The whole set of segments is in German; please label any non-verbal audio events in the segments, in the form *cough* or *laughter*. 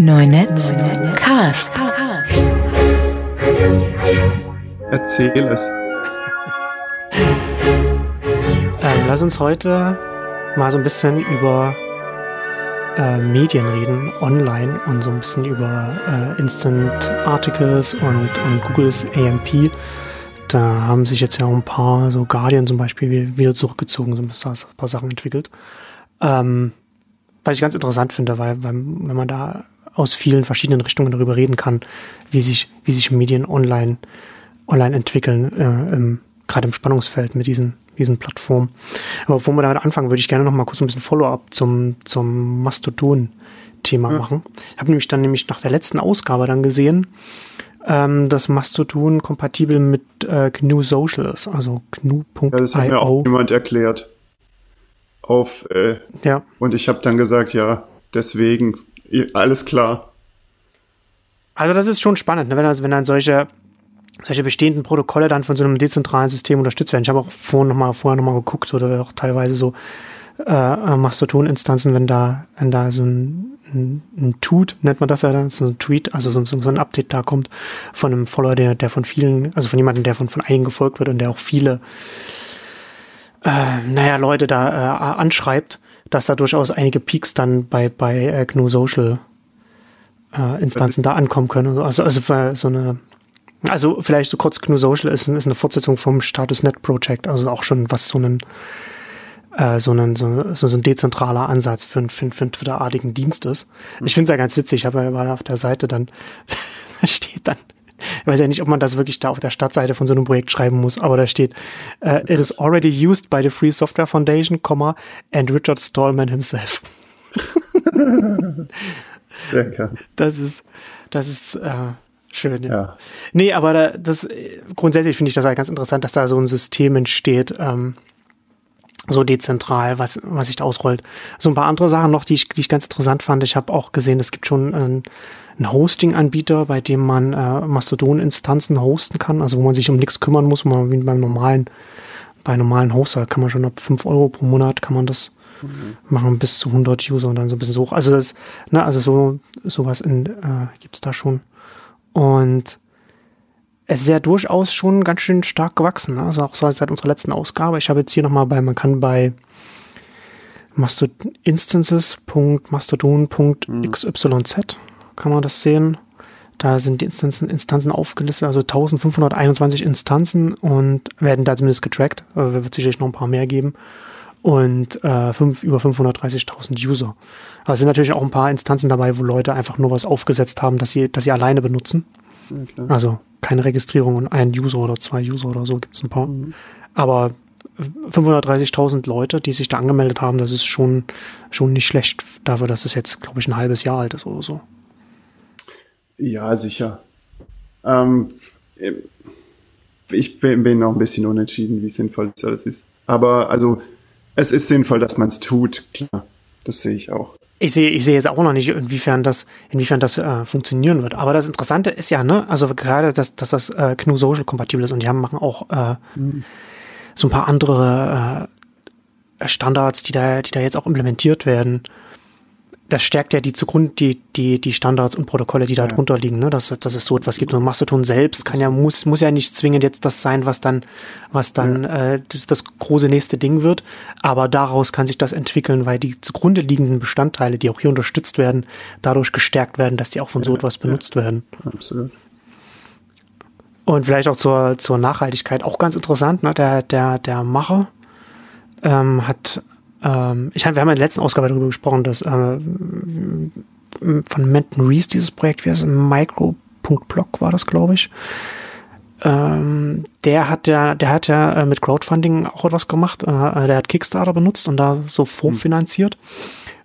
Neunetz Cast. Erzähl es. Ähm, lass uns heute mal so ein bisschen über äh, Medien reden, online und so ein bisschen über äh, Instant Articles und, und Googles AMP. Da haben sich jetzt ja auch ein paar, so Guardian zum Beispiel, wieder zurückgezogen, so ein paar Sachen entwickelt. Ähm, was ich ganz interessant finde, weil, weil wenn man da aus vielen verschiedenen Richtungen darüber reden kann, wie sich, wie sich Medien online, online entwickeln, äh, im, gerade im Spannungsfeld mit diesen, diesen Plattformen. Aber bevor wir damit anfangen, würde ich gerne noch mal kurz ein bisschen Follow-up zum, zum Mastodon-Thema ja. machen. Ich habe nämlich dann nämlich nach der letzten Ausgabe dann gesehen, ähm, dass Mastodon kompatibel mit äh, GNU Social ist, also GNU.io. Ja, das hat mir auch jemand erklärt. Auf, äh, ja. Und ich habe dann gesagt, ja, deswegen alles klar. Also das ist schon spannend, ne? wenn, wenn dann solche, solche bestehenden Protokolle dann von so einem dezentralen System unterstützt werden. Ich habe auch vorhin noch mal, vorher nochmal geguckt oder auch teilweise so äh, Mastodon-Instanzen, wenn da, wenn da so ein, ein, ein Tut, nennt man das ja dann, so ein Tweet, also so, so ein Update da kommt von einem Follower, der, der von vielen, also von jemandem, der von, von einigen gefolgt wird und der auch viele, äh, naja, Leute da äh, anschreibt, dass da durchaus einige Peaks dann bei, bei äh, GNU Social äh, Instanzen da ankommen können. Also, also so eine, also vielleicht so kurz GNU Social ist, ist eine Fortsetzung vom Status.net Project, also auch schon was so einen äh, so, einen, so, so ein dezentraler Ansatz für, für, für einen Twitter-artigen Dienst ist. Ich finde es ja ganz witzig, ich habe ja auf der Seite dann, *laughs* da steht dann, ich weiß ja nicht, ob man das wirklich da auf der Startseite von so einem Projekt schreiben muss, aber da steht, uh, it is already used by the Free Software Foundation, and Richard Stallman himself. Das ist, das ist äh, schön, ja. ja. Nee, aber da, das grundsätzlich finde ich das halt ganz interessant, dass da so ein System entsteht, ähm, so dezentral, was, was sich da ausrollt. So ein paar andere Sachen noch, die ich, die ich ganz interessant fand. Ich habe auch gesehen, es gibt schon ein ein Hosting-Anbieter, bei dem man äh, Mastodon-Instanzen hosten kann, also wo man sich um nichts kümmern muss, wo man wie beim normalen, bei normalen Hoster kann man schon ab 5 Euro pro Monat kann man das mhm. machen bis zu 100 User und dann so ein bisschen so. Also das, ne, also so, sowas in, äh, gibt's da schon. Und es ist ja durchaus schon ganz schön stark gewachsen, ne? also auch seit unserer letzten Ausgabe. Ich habe jetzt hier nochmal bei, man kann bei instances.mastodon.xyz kann man das sehen. Da sind die Instanzen, Instanzen aufgelistet, also 1521 Instanzen und werden da zumindest getrackt. Aber wird sicherlich noch ein paar mehr geben. Und äh, fünf, über 530.000 User. Aber es sind natürlich auch ein paar Instanzen dabei, wo Leute einfach nur was aufgesetzt haben, dass sie, dass sie alleine benutzen. Ja, also keine Registrierung und ein User oder zwei User oder so gibt es ein paar. Mhm. Aber 530.000 Leute, die sich da angemeldet haben, das ist schon, schon nicht schlecht dafür, dass es jetzt, glaube ich, ein halbes Jahr alt ist oder so. Ja, sicher. Ähm, ich bin, noch ein bisschen unentschieden, wie sinnvoll das alles ist. Aber also, es ist sinnvoll, dass man es tut, klar. Das sehe ich auch. Ich sehe, ich sehe jetzt auch noch nicht, inwiefern das, inwiefern das äh, funktionieren wird. Aber das Interessante ist ja, ne, also gerade, dass, dass das äh, GNU Social kompatibel ist und die haben machen auch äh, mhm. so ein paar andere äh, Standards, die da, die da jetzt auch implementiert werden das stärkt ja die zugrunde, die, die, die Standards und Protokolle, die da ja. drunter liegen, ne? dass, dass es so etwas gibt. Und Mastodon selbst kann ja, muss, muss ja nicht zwingend jetzt das sein, was dann, was dann ja. äh, das große nächste Ding wird. Aber daraus kann sich das entwickeln, weil die zugrunde liegenden Bestandteile, die auch hier unterstützt werden, dadurch gestärkt werden, dass die auch von so etwas benutzt werden. Absolut. Und vielleicht auch zur, zur Nachhaltigkeit auch ganz interessant, ne? Der, der, der Macher ähm, hat ähm, ich, wir haben in der letzten Ausgabe darüber gesprochen, dass äh, von Menton Reese dieses Projekt, wie heißt es, Micro.blog war das, glaube ich. Ähm, der hat ja, der hat ja äh, mit Crowdfunding auch etwas gemacht. Äh, der hat Kickstarter benutzt und da so vorfinanziert.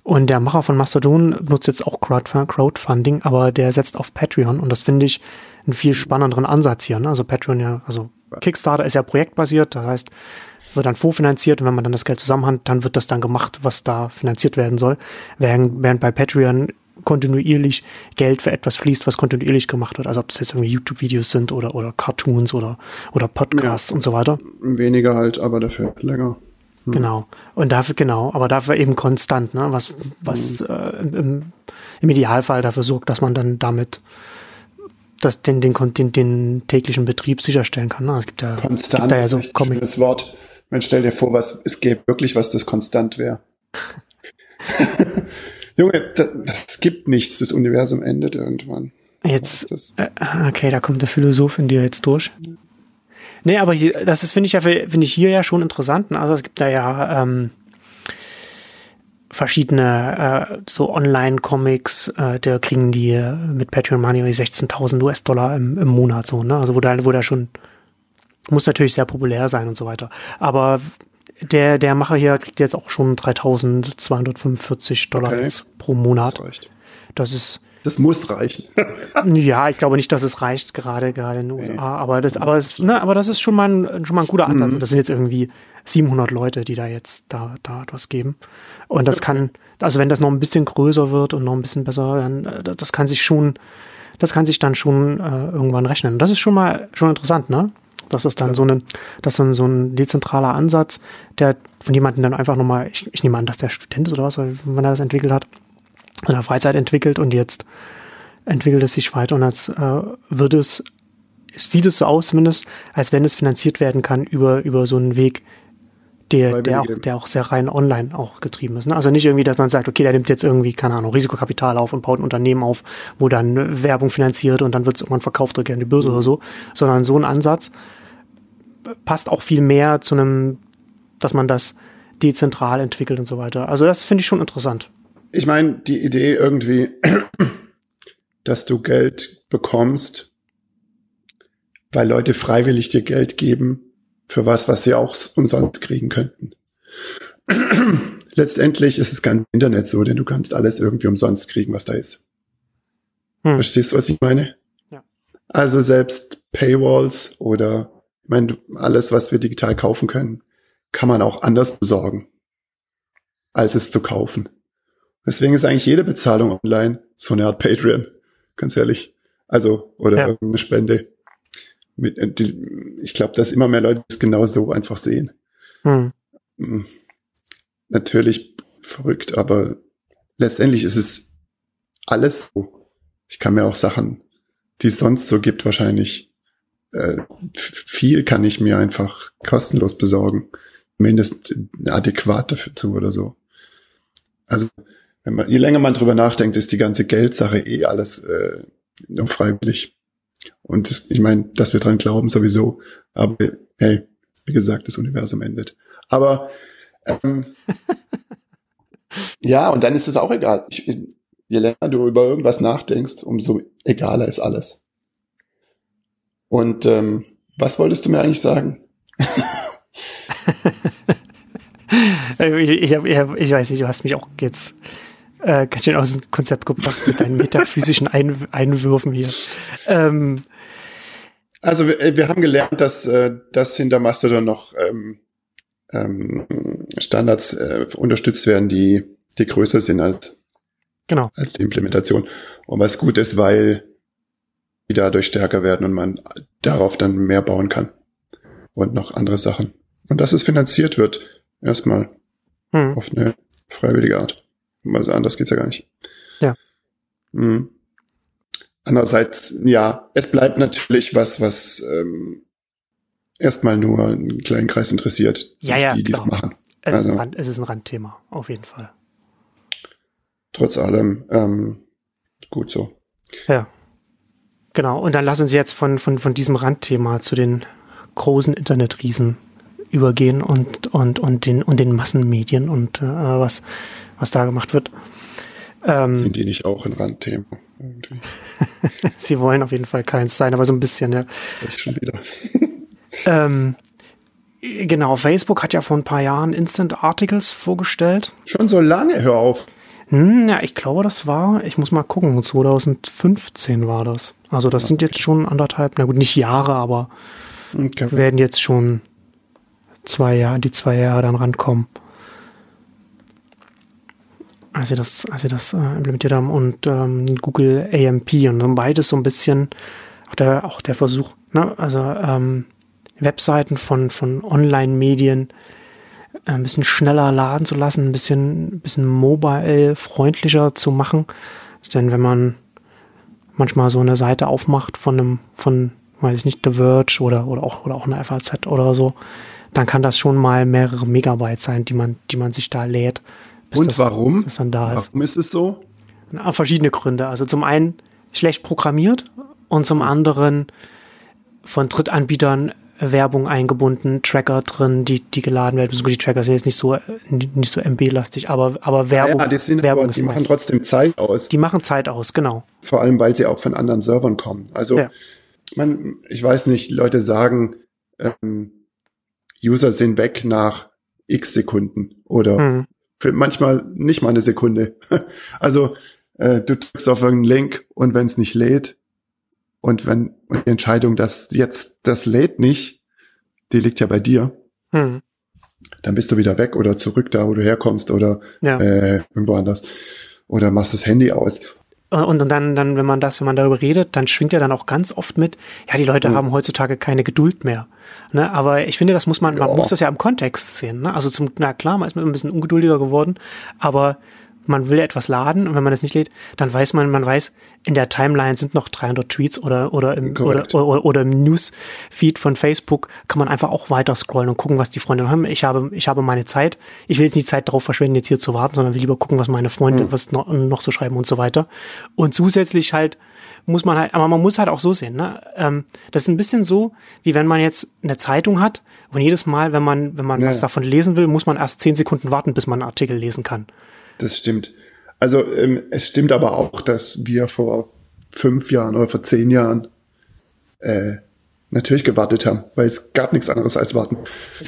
Und der Macher von Mastodon benutzt jetzt auch Crowdfunding, aber der setzt auf Patreon und das finde ich einen viel spannenderen Ansatz hier. Ne? Also Patreon ja, also Kickstarter ist ja projektbasiert, das heißt, wird dann vorfinanziert und wenn man dann das Geld zusammen hat, dann wird das dann gemacht, was da finanziert werden soll. Während, während bei Patreon kontinuierlich Geld für etwas fließt, was kontinuierlich gemacht wird. Also ob das jetzt irgendwie YouTube-Videos sind oder, oder Cartoons oder, oder Podcasts ja, und so weiter. Weniger halt, aber dafür länger. Hm. Genau. Und dafür, genau, aber dafür eben konstant, ne? Was, was hm. äh, im, im Idealfall dafür sorgt, dass man dann damit das, den, den, den, den täglichen Betrieb sicherstellen kann. Ne? Es gibt ja, konstant gibt da ja so Comic Wort. Man stell dir vor, was es gäbe wirklich, was das konstant wäre. *laughs* Junge, das, das, gibt nichts. Das Universum endet irgendwann. Jetzt, äh, okay, da kommt der Philosoph in dir jetzt durch. Nee, aber hier, das ist, finde ich ja, finde ich hier ja schon interessant. Ne? Also es gibt da ja ähm, verschiedene äh, so Online-Comics, äh, da kriegen die äh, mit Patreon Money 16.000 US-Dollar im, im Monat so, ne? Also wo da, wo da schon muss natürlich sehr populär sein und so weiter. Aber der, der Macher hier kriegt jetzt auch schon 3.245 Dollar okay. pro Monat. Das reicht. Das ist das muss reichen. *laughs* ja, ich glaube nicht, dass es reicht, gerade, gerade in den USA. Nee. Aber das, aber, es, ne, aber das ist schon mal ein, schon mal ein guter Ansatz. Mhm. Und das sind jetzt irgendwie 700 Leute, die da jetzt da, da etwas geben. Und das kann, also wenn das noch ein bisschen größer wird und noch ein bisschen besser, dann, äh, das kann sich schon, das kann sich dann schon äh, irgendwann rechnen. Das ist schon mal, schon interessant, ne? Das ist dann ja. so ein, das dann so ein dezentraler Ansatz, der von jemandem dann einfach nochmal, ich, ich nehme an, dass der Student ist oder was, wenn er das entwickelt hat, in der Freizeit entwickelt und jetzt entwickelt es sich weiter und als äh, wird es, sieht es so aus zumindest, als wenn es finanziert werden kann über, über so einen Weg, der, der, auch, der auch sehr rein online auch getrieben ist. Ne? Also nicht irgendwie, dass man sagt, okay, der nimmt jetzt irgendwie, keine Ahnung, Risikokapital auf und baut ein Unternehmen auf, wo dann Werbung finanziert und dann wird es irgendwann verkauft oder an die Börse mhm. oder so, sondern so ein Ansatz passt auch viel mehr zu einem, dass man das dezentral entwickelt und so weiter. Also das finde ich schon interessant ich meine, die Idee irgendwie, *clears throat* dass du Geld bekommst, weil Leute freiwillig dir Geld geben für was, was sie auch umsonst kriegen könnten. *clears throat* Letztendlich ist es ganz Internet so, denn du kannst alles irgendwie umsonst kriegen, was da ist. Hm. Verstehst du, was ich meine? Ja. Also selbst Paywalls oder ich meine, alles, was wir digital kaufen können, kann man auch anders besorgen, als es zu kaufen. Deswegen ist eigentlich jede Bezahlung online so eine Art Patreon, ganz ehrlich. Also, oder ja. irgendeine Spende. Mit, äh, die, ich glaube, dass immer mehr Leute es genau so einfach sehen. Hm. hm. Natürlich verrückt, aber letztendlich ist es alles so. Ich kann mir auch Sachen, die es sonst so gibt, wahrscheinlich äh, viel kann ich mir einfach kostenlos besorgen. Mindestens adäquat dafür zu oder so. Also wenn man, je länger man drüber nachdenkt, ist die ganze Geldsache eh alles äh, nur freiwillig. Und das, ich meine, dass wir dran glauben sowieso. Aber hey, wie gesagt, das Universum endet. Aber ähm, *laughs* ja, und dann ist es auch egal. Ich, je länger du über irgendwas nachdenkst, umso egaler ist alles. Und ähm, was wolltest du mir eigentlich sagen? *laughs* ich, ich, hab, ich weiß nicht, du hast mich auch jetzt äh, ganz schön aus dem Konzept gebracht mit deinen metaphysischen Ein Einwürfen hier. Ähm, also wir, wir, haben gelernt, dass, äh, dass hinter Mastodon noch ähm, ähm, Standards äh, unterstützt werden, die, die größer sind als, genau. als die Implementation. Und was gut ist, weil die dadurch stärker werden und man darauf dann mehr bauen kann. Und noch andere Sachen. Und dass es finanziert wird, erstmal hm. auf eine freiwillige Art. Also anders geht's ja gar nicht. Ja. Mhm. Andererseits, ja, es bleibt natürlich was, was ähm, erstmal nur einen kleinen Kreis interessiert, ja, ja, die, die es machen. Es, also, ist Rand, es, ist ein Randthema, auf jeden Fall. Trotz allem, ähm, gut so. Ja. Genau, und dann lass uns jetzt von, von, von diesem Randthema zu den großen Internetriesen übergehen und, und, und, den, und den Massenmedien und äh, was was da gemacht wird. Ähm, Sind die nicht auch ein Randthema? *laughs* Sie wollen auf jeden Fall keins sein, aber so ein bisschen, ja. Sag ich schon wieder. *laughs* ähm, genau, Facebook hat ja vor ein paar Jahren Instant Articles vorgestellt. Schon so lange, hör auf. Hm, ja, ich glaube, das war, ich muss mal gucken, 2015 war das. Also das okay. sind jetzt schon anderthalb, na gut, nicht Jahre, aber okay. werden jetzt schon zwei Jahre, die zwei Jahre dann rankommen als sie das, als sie das äh, implementiert haben und ähm, Google AMP und dann beides so ein bisschen auch der, auch der Versuch, ne? also ähm, Webseiten von, von Online-Medien äh, ein bisschen schneller laden zu lassen, ein bisschen, bisschen mobile-freundlicher zu machen, Denn wenn man manchmal so eine Seite aufmacht von einem, von, weiß ich nicht, The Verge oder, oder auch, oder auch eine FAZ oder so, dann kann das schon mal mehrere Megabyte sein, die man, die man sich da lädt. Und das, warum? Das dann da ist. Warum ist es so? Verschiedene Gründe. Also zum einen schlecht programmiert und zum anderen von Drittanbietern Werbung eingebunden, Tracker drin, die, die geladen werden. Also die Tracker sind jetzt nicht so, nicht so MB-lastig, aber, aber Werbung, ja, die, sind Werbung aber, die machen trotzdem Zeit aus. Die machen Zeit aus, genau. Vor allem, weil sie auch von anderen Servern kommen. Also, ja. man, ich weiß nicht, Leute sagen, ähm, User sind weg nach x Sekunden oder mhm. Für manchmal nicht mal eine Sekunde. *laughs* also, äh, du drückst auf irgendeinen Link und wenn es nicht lädt, und wenn und die Entscheidung, dass jetzt das lädt nicht, die liegt ja bei dir. Hm. Dann bist du wieder weg oder zurück da, wo du herkommst oder ja. äh, irgendwo anders. Oder machst das Handy aus. Und, und dann, dann, wenn man das, wenn man darüber redet, dann schwingt ja dann auch ganz oft mit, ja, die Leute hm. haben heutzutage keine Geduld mehr. Ne? Aber ich finde, das muss man, man ja. muss das ja im Kontext sehen. Ne? Also zum, na klar, man ist ein bisschen ungeduldiger geworden, aber man will etwas laden und wenn man das nicht lädt, dann weiß man, man weiß, in der Timeline sind noch 300 Tweets oder, oder im, oder, oder, oder, im Newsfeed von Facebook kann man einfach auch weiter scrollen und gucken, was die Freunde haben. Ich habe, ich habe meine Zeit. Ich will jetzt nicht Zeit darauf verschwenden, jetzt hier zu warten, sondern will lieber gucken, was meine Freunde, mhm. was noch, noch so schreiben und so weiter. Und zusätzlich halt, muss man halt, aber man muss halt auch so sehen, ne? Ähm, das ist ein bisschen so, wie wenn man jetzt eine Zeitung hat und jedes Mal, wenn man, wenn man ja. was davon lesen will, muss man erst zehn Sekunden warten, bis man einen Artikel lesen kann das stimmt. Also ähm, es stimmt aber auch, dass wir vor fünf Jahren oder vor zehn Jahren äh, natürlich gewartet haben, weil es gab nichts anderes als warten.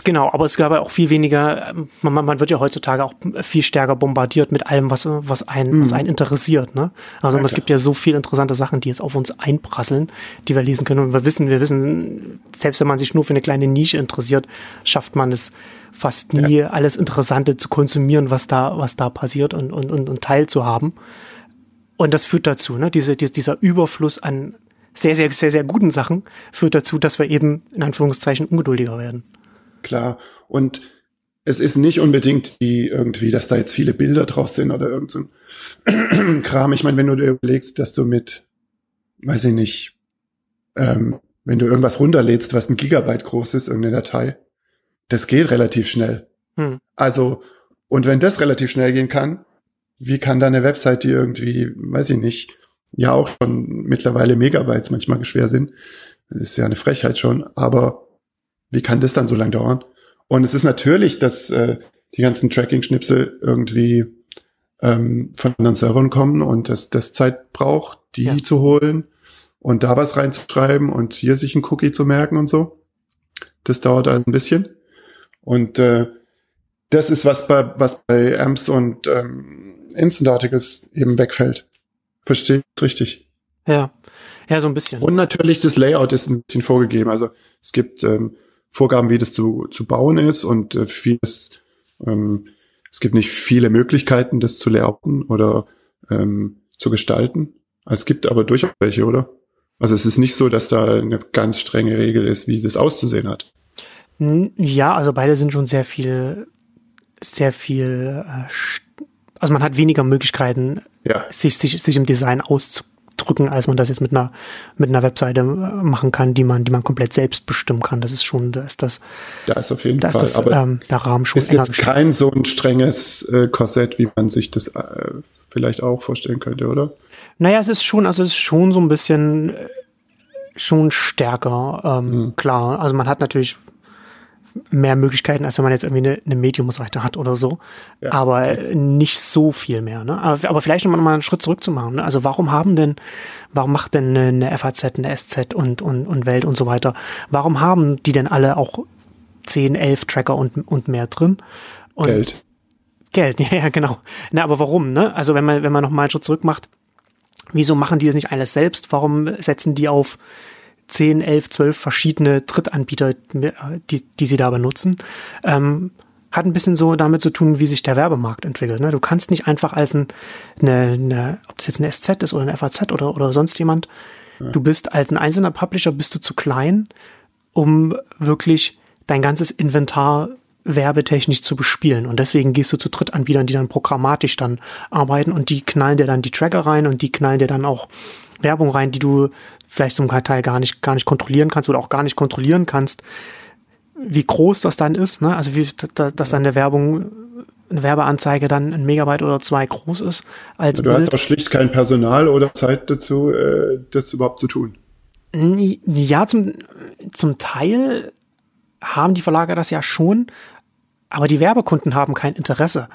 Genau, aber es gab auch viel weniger, man, man wird ja heutzutage auch viel stärker bombardiert mit allem, was, was, einen, mhm. was einen interessiert. Ne? Also ja, es gibt ja so viele interessante Sachen, die jetzt auf uns einprasseln, die wir lesen können. Und wir wissen, wir wissen, selbst wenn man sich nur für eine kleine Nische interessiert, schafft man es fast nie, ja. alles Interessante zu konsumieren, was da, was da passiert und, und, und, und teilzuhaben. Und das führt dazu, ne? Diese, dieser Überfluss an sehr, sehr, sehr, sehr guten Sachen führt dazu, dass wir eben in Anführungszeichen ungeduldiger werden. Klar. Und es ist nicht unbedingt die irgendwie, dass da jetzt viele Bilder drauf sind oder irgend so ein *clears throat* Kram. Ich meine, wenn du dir überlegst, dass du mit, weiß ich nicht, ähm, wenn du irgendwas runterlädst, was ein Gigabyte groß ist, irgendeine Datei, das geht relativ schnell. Hm. Also, und wenn das relativ schnell gehen kann, wie kann da eine Website, die irgendwie, weiß ich nicht, ja auch schon mittlerweile Megabytes manchmal schwer sind, das ist ja eine Frechheit schon, aber wie kann das dann so lange dauern? Und es ist natürlich, dass äh, die ganzen Tracking-Schnipsel irgendwie ähm, von anderen Servern kommen und dass das Zeit braucht, die ja. zu holen und da was reinzuschreiben und hier sich ein Cookie zu merken und so. Das dauert ein bisschen. Und äh, das ist was bei was bei Amps und ähm, Instant Articles eben wegfällt. Verstehe ich richtig? Ja, ja, so ein bisschen. Und natürlich das Layout ist ein bisschen vorgegeben. Also es gibt ähm, Vorgaben, wie das zu, zu bauen ist und äh, vieles. Ähm, es gibt nicht viele Möglichkeiten, das zu layouten oder ähm, zu gestalten. Es gibt aber durchaus welche, oder? Also es ist nicht so, dass da eine ganz strenge Regel ist, wie das auszusehen hat. Ja, also beide sind schon sehr viel, sehr viel, äh, also man hat weniger Möglichkeiten, ja. sich, sich, sich im Design auszudrücken, als man das jetzt mit einer, mit einer Webseite äh, machen kann, die man, die man komplett selbst bestimmen kann. Das ist schon, da ist das. Da ist auf jeden da Fall. Das, ähm, der Rahmen schon ist jetzt kein so ein strenges äh, Korsett, wie man sich das äh, vielleicht auch vorstellen könnte, oder? Naja, es ist schon, also es ist schon so ein bisschen, äh, schon stärker, ähm, hm. klar. Also man hat natürlich mehr Möglichkeiten, als wenn man jetzt irgendwie eine, eine Medium-Seite hat oder so. Ja. Aber nicht so viel mehr. Ne? Aber, aber vielleicht nochmal einen Schritt zurück zu machen. Ne? Also warum haben denn, warum macht denn eine, eine FAZ, eine SZ und, und, und Welt und so weiter, warum haben die denn alle auch 10, 11 Tracker und, und mehr drin? Und Geld. Geld, *laughs* ja, ja, genau. Na, aber warum, ne? Also wenn man, wenn man nochmal einen Schritt zurück macht, wieso machen die das nicht alles selbst? Warum setzen die auf 10, 11, 12 verschiedene Drittanbieter, die, die sie da benutzen. Ähm, hat ein bisschen so damit zu tun, wie sich der Werbemarkt entwickelt. Ne? Du kannst nicht einfach als ein, eine, eine, ob das jetzt eine SZ ist oder eine FAZ oder, oder sonst jemand, ja. du bist als ein einzelner Publisher, bist du zu klein, um wirklich dein ganzes Inventar werbetechnisch zu bespielen. Und deswegen gehst du zu Drittanbietern, die dann programmatisch dann arbeiten und die knallen dir dann die Tracker rein und die knallen dir dann auch Werbung rein, die du vielleicht zum Teil gar nicht, gar nicht kontrollieren kannst oder auch gar nicht kontrollieren kannst, wie groß das dann ist, ne? Also wie, dass dann eine Werbung, eine Werbeanzeige dann ein Megabyte oder zwei groß ist als Du Bild. hast auch schlicht kein Personal oder Zeit dazu, äh, das überhaupt zu tun. Ja, zum, zum Teil haben die Verlage das ja schon, aber die Werbekunden haben kein Interesse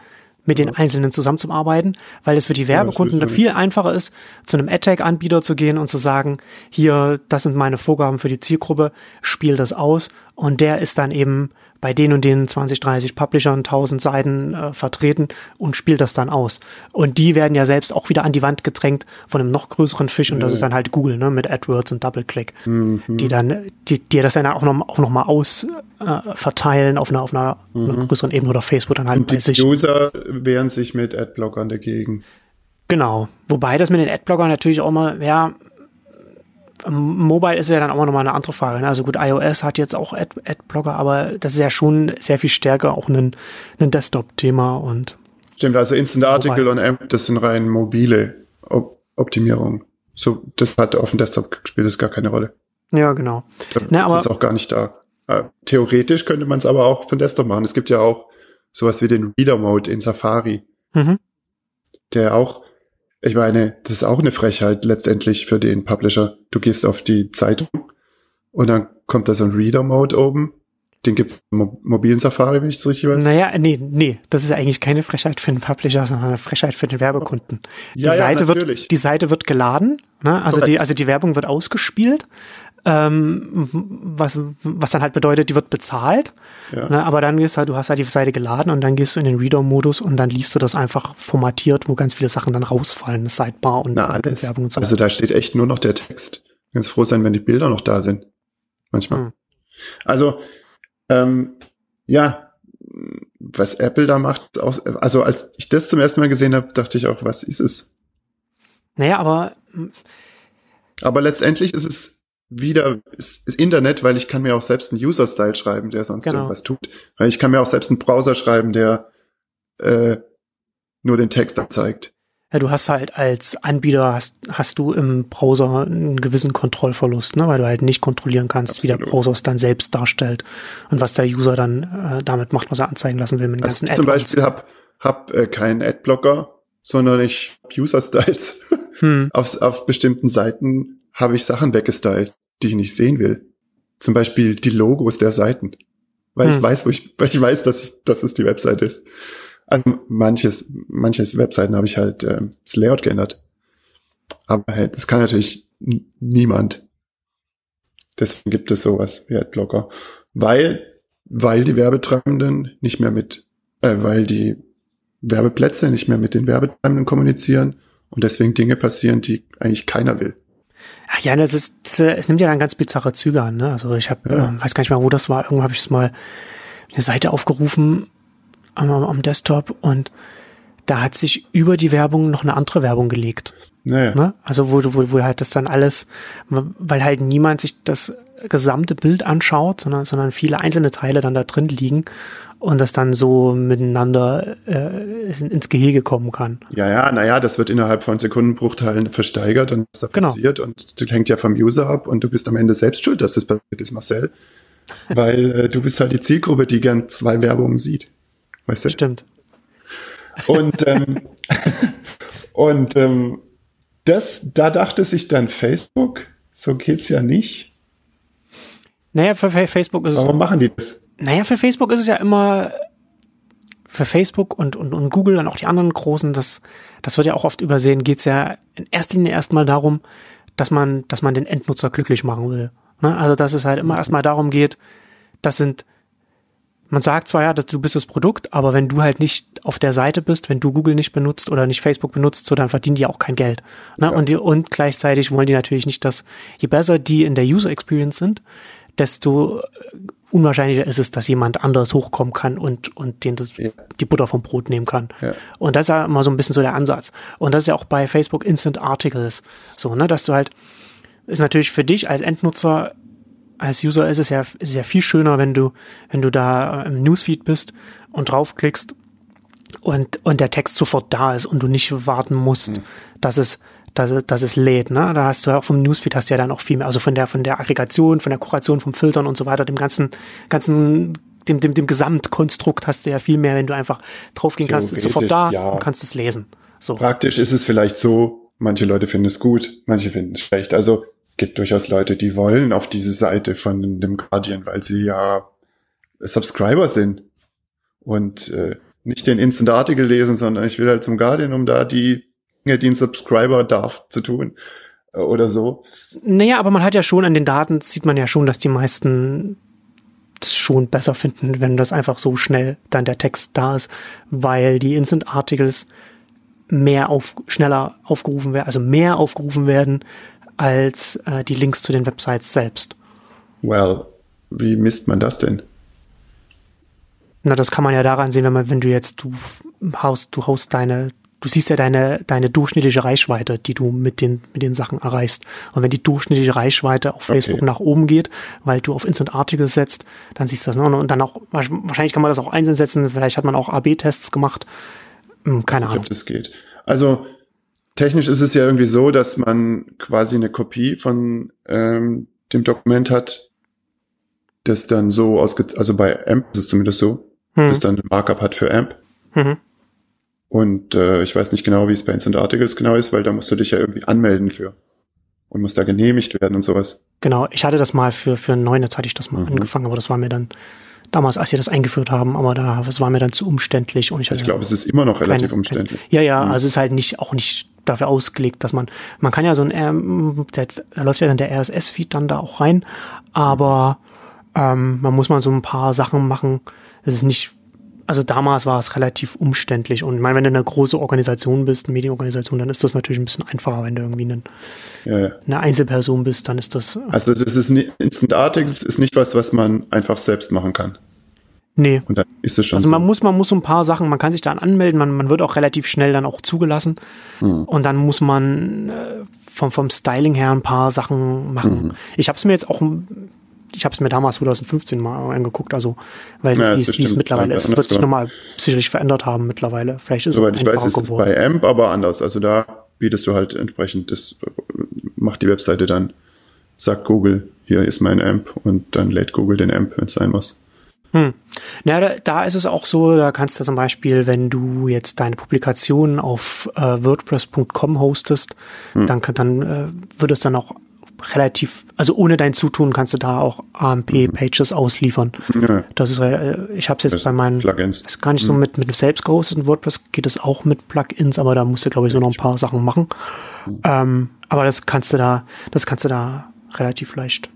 mit den Einzelnen zusammenzuarbeiten, weil es für die Werbekunden ja, viel einfacher ist, zu einem AdTech-Anbieter zu gehen und zu sagen, hier, das sind meine Vorgaben für die Zielgruppe, spiel das aus und der ist dann eben bei den und den 20, 30 Publishern 1000 Seiten äh, vertreten und spielt das dann aus. Und die werden ja selbst auch wieder an die Wand gedrängt von einem noch größeren Fisch und das ist dann halt Google, ne, mit AdWords und DoubleClick, mhm. die dann, die, die das dann auch noch, auch noch mal aus äh, verteilen auf einer, auf einer, mhm. einer größeren Ebene oder Facebook dann halt und die sich. User wehren sich mit Adblockern dagegen. Genau. Wobei das mit den Adblockern natürlich auch mal, ja, Mobile ist ja dann auch nochmal eine andere Frage. Ne? Also gut, iOS hat jetzt auch Ad Adblocker, aber das ist ja schon sehr viel stärker auch ein, ein Desktop-Thema und. Stimmt, also Instant Article Mobile. und Amp, das sind rein mobile Op Optimierungen. So, das hat auf dem Desktop spielt das gar keine Rolle. Ja, genau. Das ne, aber, ist auch gar nicht da. Äh, theoretisch könnte man es aber auch von Desktop machen. Es gibt ja auch sowas wie den Reader Mode in Safari, mhm. der auch ich meine, das ist auch eine Frechheit letztendlich für den Publisher. Du gehst auf die Zeitung und dann kommt da so ein Reader-Mode oben. Den gibt's im Mo mobilen Safari, wenn ich es richtig weiß. Naja, nee, nee, das ist eigentlich keine Frechheit für den Publisher, sondern eine Frechheit für den Werbekunden. Die, ja, Seite, ja, wird, die Seite wird geladen, ne? also, die, also die Werbung wird ausgespielt ähm, was, was dann halt bedeutet, die wird bezahlt. Ja. Ne, aber dann gehst halt, du hast halt die Seite geladen und dann gehst du in den Reader-Modus und dann liest du das einfach formatiert, wo ganz viele Sachen dann rausfallen, Sidebar und, Na, alles. Werbung und so. Also da steht echt nur noch der Text. Ganz froh sein, wenn die Bilder noch da sind. Manchmal. Hm. Also, ähm, ja, was Apple da macht, also als ich das zum ersten Mal gesehen habe, dachte ich auch, was ist es? Naja, aber aber letztendlich ist es wieder ist, ist Internet, weil ich kann mir auch selbst einen User-Style schreiben, der sonst genau. irgendwas tut. Weil ich kann mir auch selbst einen Browser schreiben, der äh, nur den Text anzeigt. Ja, du hast halt als Anbieter hast, hast du im Browser einen gewissen Kontrollverlust, ne? weil du halt nicht kontrollieren kannst, Absolut. wie der Browser es dann selbst darstellt und was der User dann äh, damit macht, was er anzeigen lassen will mit den also ganzen Zum Beispiel hab hab äh, keinen Adblocker, sondern ich User Styles. Hm. *laughs* auf, auf bestimmten Seiten habe ich Sachen weggestylt die ich nicht sehen will. Zum Beispiel die Logos der Seiten. Weil hm. ich weiß, wo ich, weil ich weiß, dass ich, dass es die Website ist. Also manches, manches Webseiten habe ich halt äh, das Layout geändert. Aber hey, das kann natürlich niemand. Deswegen gibt es sowas wie Adblocker. Weil, weil die Werbetreibenden nicht mehr mit, äh, weil die Werbeplätze nicht mehr mit den Werbetreibenden kommunizieren und deswegen Dinge passieren, die eigentlich keiner will. Ach ja, das ist, es nimmt ja dann ganz bizarre Züge an. Ne? Also ich habe, ja. ähm, weiß gar nicht mal, wo das war. Irgendwo habe ich es mal eine Seite aufgerufen am, am, Desktop und da hat sich über die Werbung noch eine andere Werbung gelegt. Naja. Ne? Also wo, wo, wo halt das dann alles, weil halt niemand sich das gesamte Bild anschaut, sondern, sondern viele einzelne Teile dann da drin liegen und das dann so miteinander äh, ins Gehege kommen kann. Ja, ja, naja, das wird innerhalb von Sekundenbruchteilen versteigert und was da genau. passiert und das hängt ja vom User ab und du bist am Ende selbst schuld, dass das passiert ist, Marcel. *laughs* Weil äh, du bist halt die Zielgruppe, die gern zwei Werbungen sieht. Weißt du? Stimmt. Und, ähm, *laughs* und ähm, das, da dachte sich dann Facebook, so geht's ja nicht. Naja, für Facebook ist Warum es. Warum machen die das? Naja, für Facebook ist es ja immer, für Facebook und, und, und Google und auch die anderen großen, das, das wird ja auch oft übersehen, geht's ja in erster Linie erstmal darum, dass man, dass man den Endnutzer glücklich machen will. Ne? Also, dass es halt immer erstmal darum geht, das sind, man sagt zwar ja, dass du bist das Produkt, aber wenn du halt nicht auf der Seite bist, wenn du Google nicht benutzt oder nicht Facebook benutzt, so dann verdienen die auch kein Geld. Ne? Ja. Und, die, und gleichzeitig wollen die natürlich nicht, dass je besser die in der User Experience sind, desto unwahrscheinlicher ist es, dass jemand anderes hochkommen kann und, und den das, ja. die Butter vom Brot nehmen kann. Ja. Und das ist ja immer so ein bisschen so der Ansatz. Und das ist ja auch bei Facebook Instant Articles so, ne, dass du halt, ist natürlich für dich als Endnutzer als User ist es ja, ist es ja viel schöner, wenn du, wenn du da im Newsfeed bist und draufklickst und, und der Text sofort da ist und du nicht warten musst, mhm. dass es, dass es, dass es lädt, ne? Da hast du ja auch vom Newsfeed hast du ja dann auch viel mehr, also von der, von der Aggregation, von der Kuration, vom Filtern und so weiter, dem ganzen, ganzen, dem, dem, dem Gesamtkonstrukt hast du ja viel mehr, wenn du einfach draufgehen kannst, ist sofort da ja. und kannst es lesen. So. Praktisch ist es vielleicht so, manche Leute finden es gut, manche finden es schlecht. Also es gibt durchaus Leute, die wollen auf diese Seite von dem Guardian, weil sie ja Subscriber sind und äh, nicht den Instant Article lesen, sondern ich will halt zum Guardian, um da die die ein Subscriber darf, zu tun äh, oder so. Naja, aber man hat ja schon an den Daten, sieht man ja schon, dass die meisten das schon besser finden, wenn das einfach so schnell dann der Text da ist, weil die Instant Articles mehr auf, schneller aufgerufen werden, also mehr aufgerufen werden als äh, die Links zu den Websites selbst. Well, wie misst man das denn? Na, das kann man ja daran sehen, wenn man, wenn du jetzt, du haust, du haust deine, du siehst ja deine, deine durchschnittliche Reichweite, die du mit den, mit den Sachen erreichst. Und wenn die durchschnittliche Reichweite auf Facebook okay. nach oben geht, weil du auf Instant Articles setzt, dann siehst du das. Ne? Und dann auch, wahrscheinlich kann man das auch einzeln setzen, vielleicht hat man auch AB-Tests gemacht. Hm, keine also, Ahnung. das geht. Also, technisch ist es ja irgendwie so, dass man quasi eine Kopie von ähm, dem Dokument hat, das dann so ausge, also bei AMP ist es zumindest so, hm. das dann ein Markup hat für AMP. Mhm. Und äh, ich weiß nicht genau, wie es bei Instant Articles genau ist, weil da musst du dich ja irgendwie anmelden für und muss da genehmigt werden und sowas. Genau, ich hatte das mal für für Neunetz hatte ich das mal mhm. angefangen, aber das war mir dann damals, als sie das eingeführt haben, aber da das war mir dann zu umständlich und ich, ich glaube, es ist immer noch relativ keine, umständlich. Ja, ja, mhm. also es ist halt nicht auch nicht dafür ausgelegt, dass man man kann ja so ein ähm, da läuft ja dann der RSS Feed dann da auch rein, aber ähm, man muss mal so ein paar Sachen machen. Es ist nicht also damals war es relativ umständlich. Und ich meine, wenn du eine große Organisation bist, eine Medienorganisation, dann ist das natürlich ein bisschen einfacher, wenn du irgendwie einen, ja, eine Einzelperson bist, dann ist das. Also das ist nicht, Instant Articles ist nicht was, was man einfach selbst machen kann. Nee. Und dann ist es schon. Also man so. muss, man muss so ein paar Sachen, man kann sich da anmelden, man, man wird auch relativ schnell dann auch zugelassen. Mhm. Und dann muss man äh, vom, vom Styling her ein paar Sachen machen. Mhm. Ich habe es mir jetzt auch ich habe es mir damals 2015 mal angeguckt, also weil ja, wie es mittlerweile ist. Es wird sich nochmal sicherlich verändert haben mittlerweile. Vielleicht ist Soweit es ich weiß, ist es bei AMP aber anders. Also da bietest du halt entsprechend, das macht die Webseite dann, sagt Google, hier ist mein AMP und dann lädt Google den AMP, wenn es sein muss. Hm. Na, da, da ist es auch so, da kannst du zum Beispiel, wenn du jetzt deine Publikationen auf äh, WordPress.com hostest, hm. dann, kann, dann äh, wird es dann auch relativ, also ohne dein Zutun kannst du da auch AMP-Pages mhm. ausliefern. Ja. Das ist, äh, ich habe es jetzt das bei meinen, Plugins. ist gar nicht so mhm. mit, mit selbst gehosteten WordPress geht es auch mit Plugins, aber da musst du, glaube ich, so noch ein paar Sachen machen. Mhm. Ähm, aber das kannst du da, das kannst du da relativ leicht,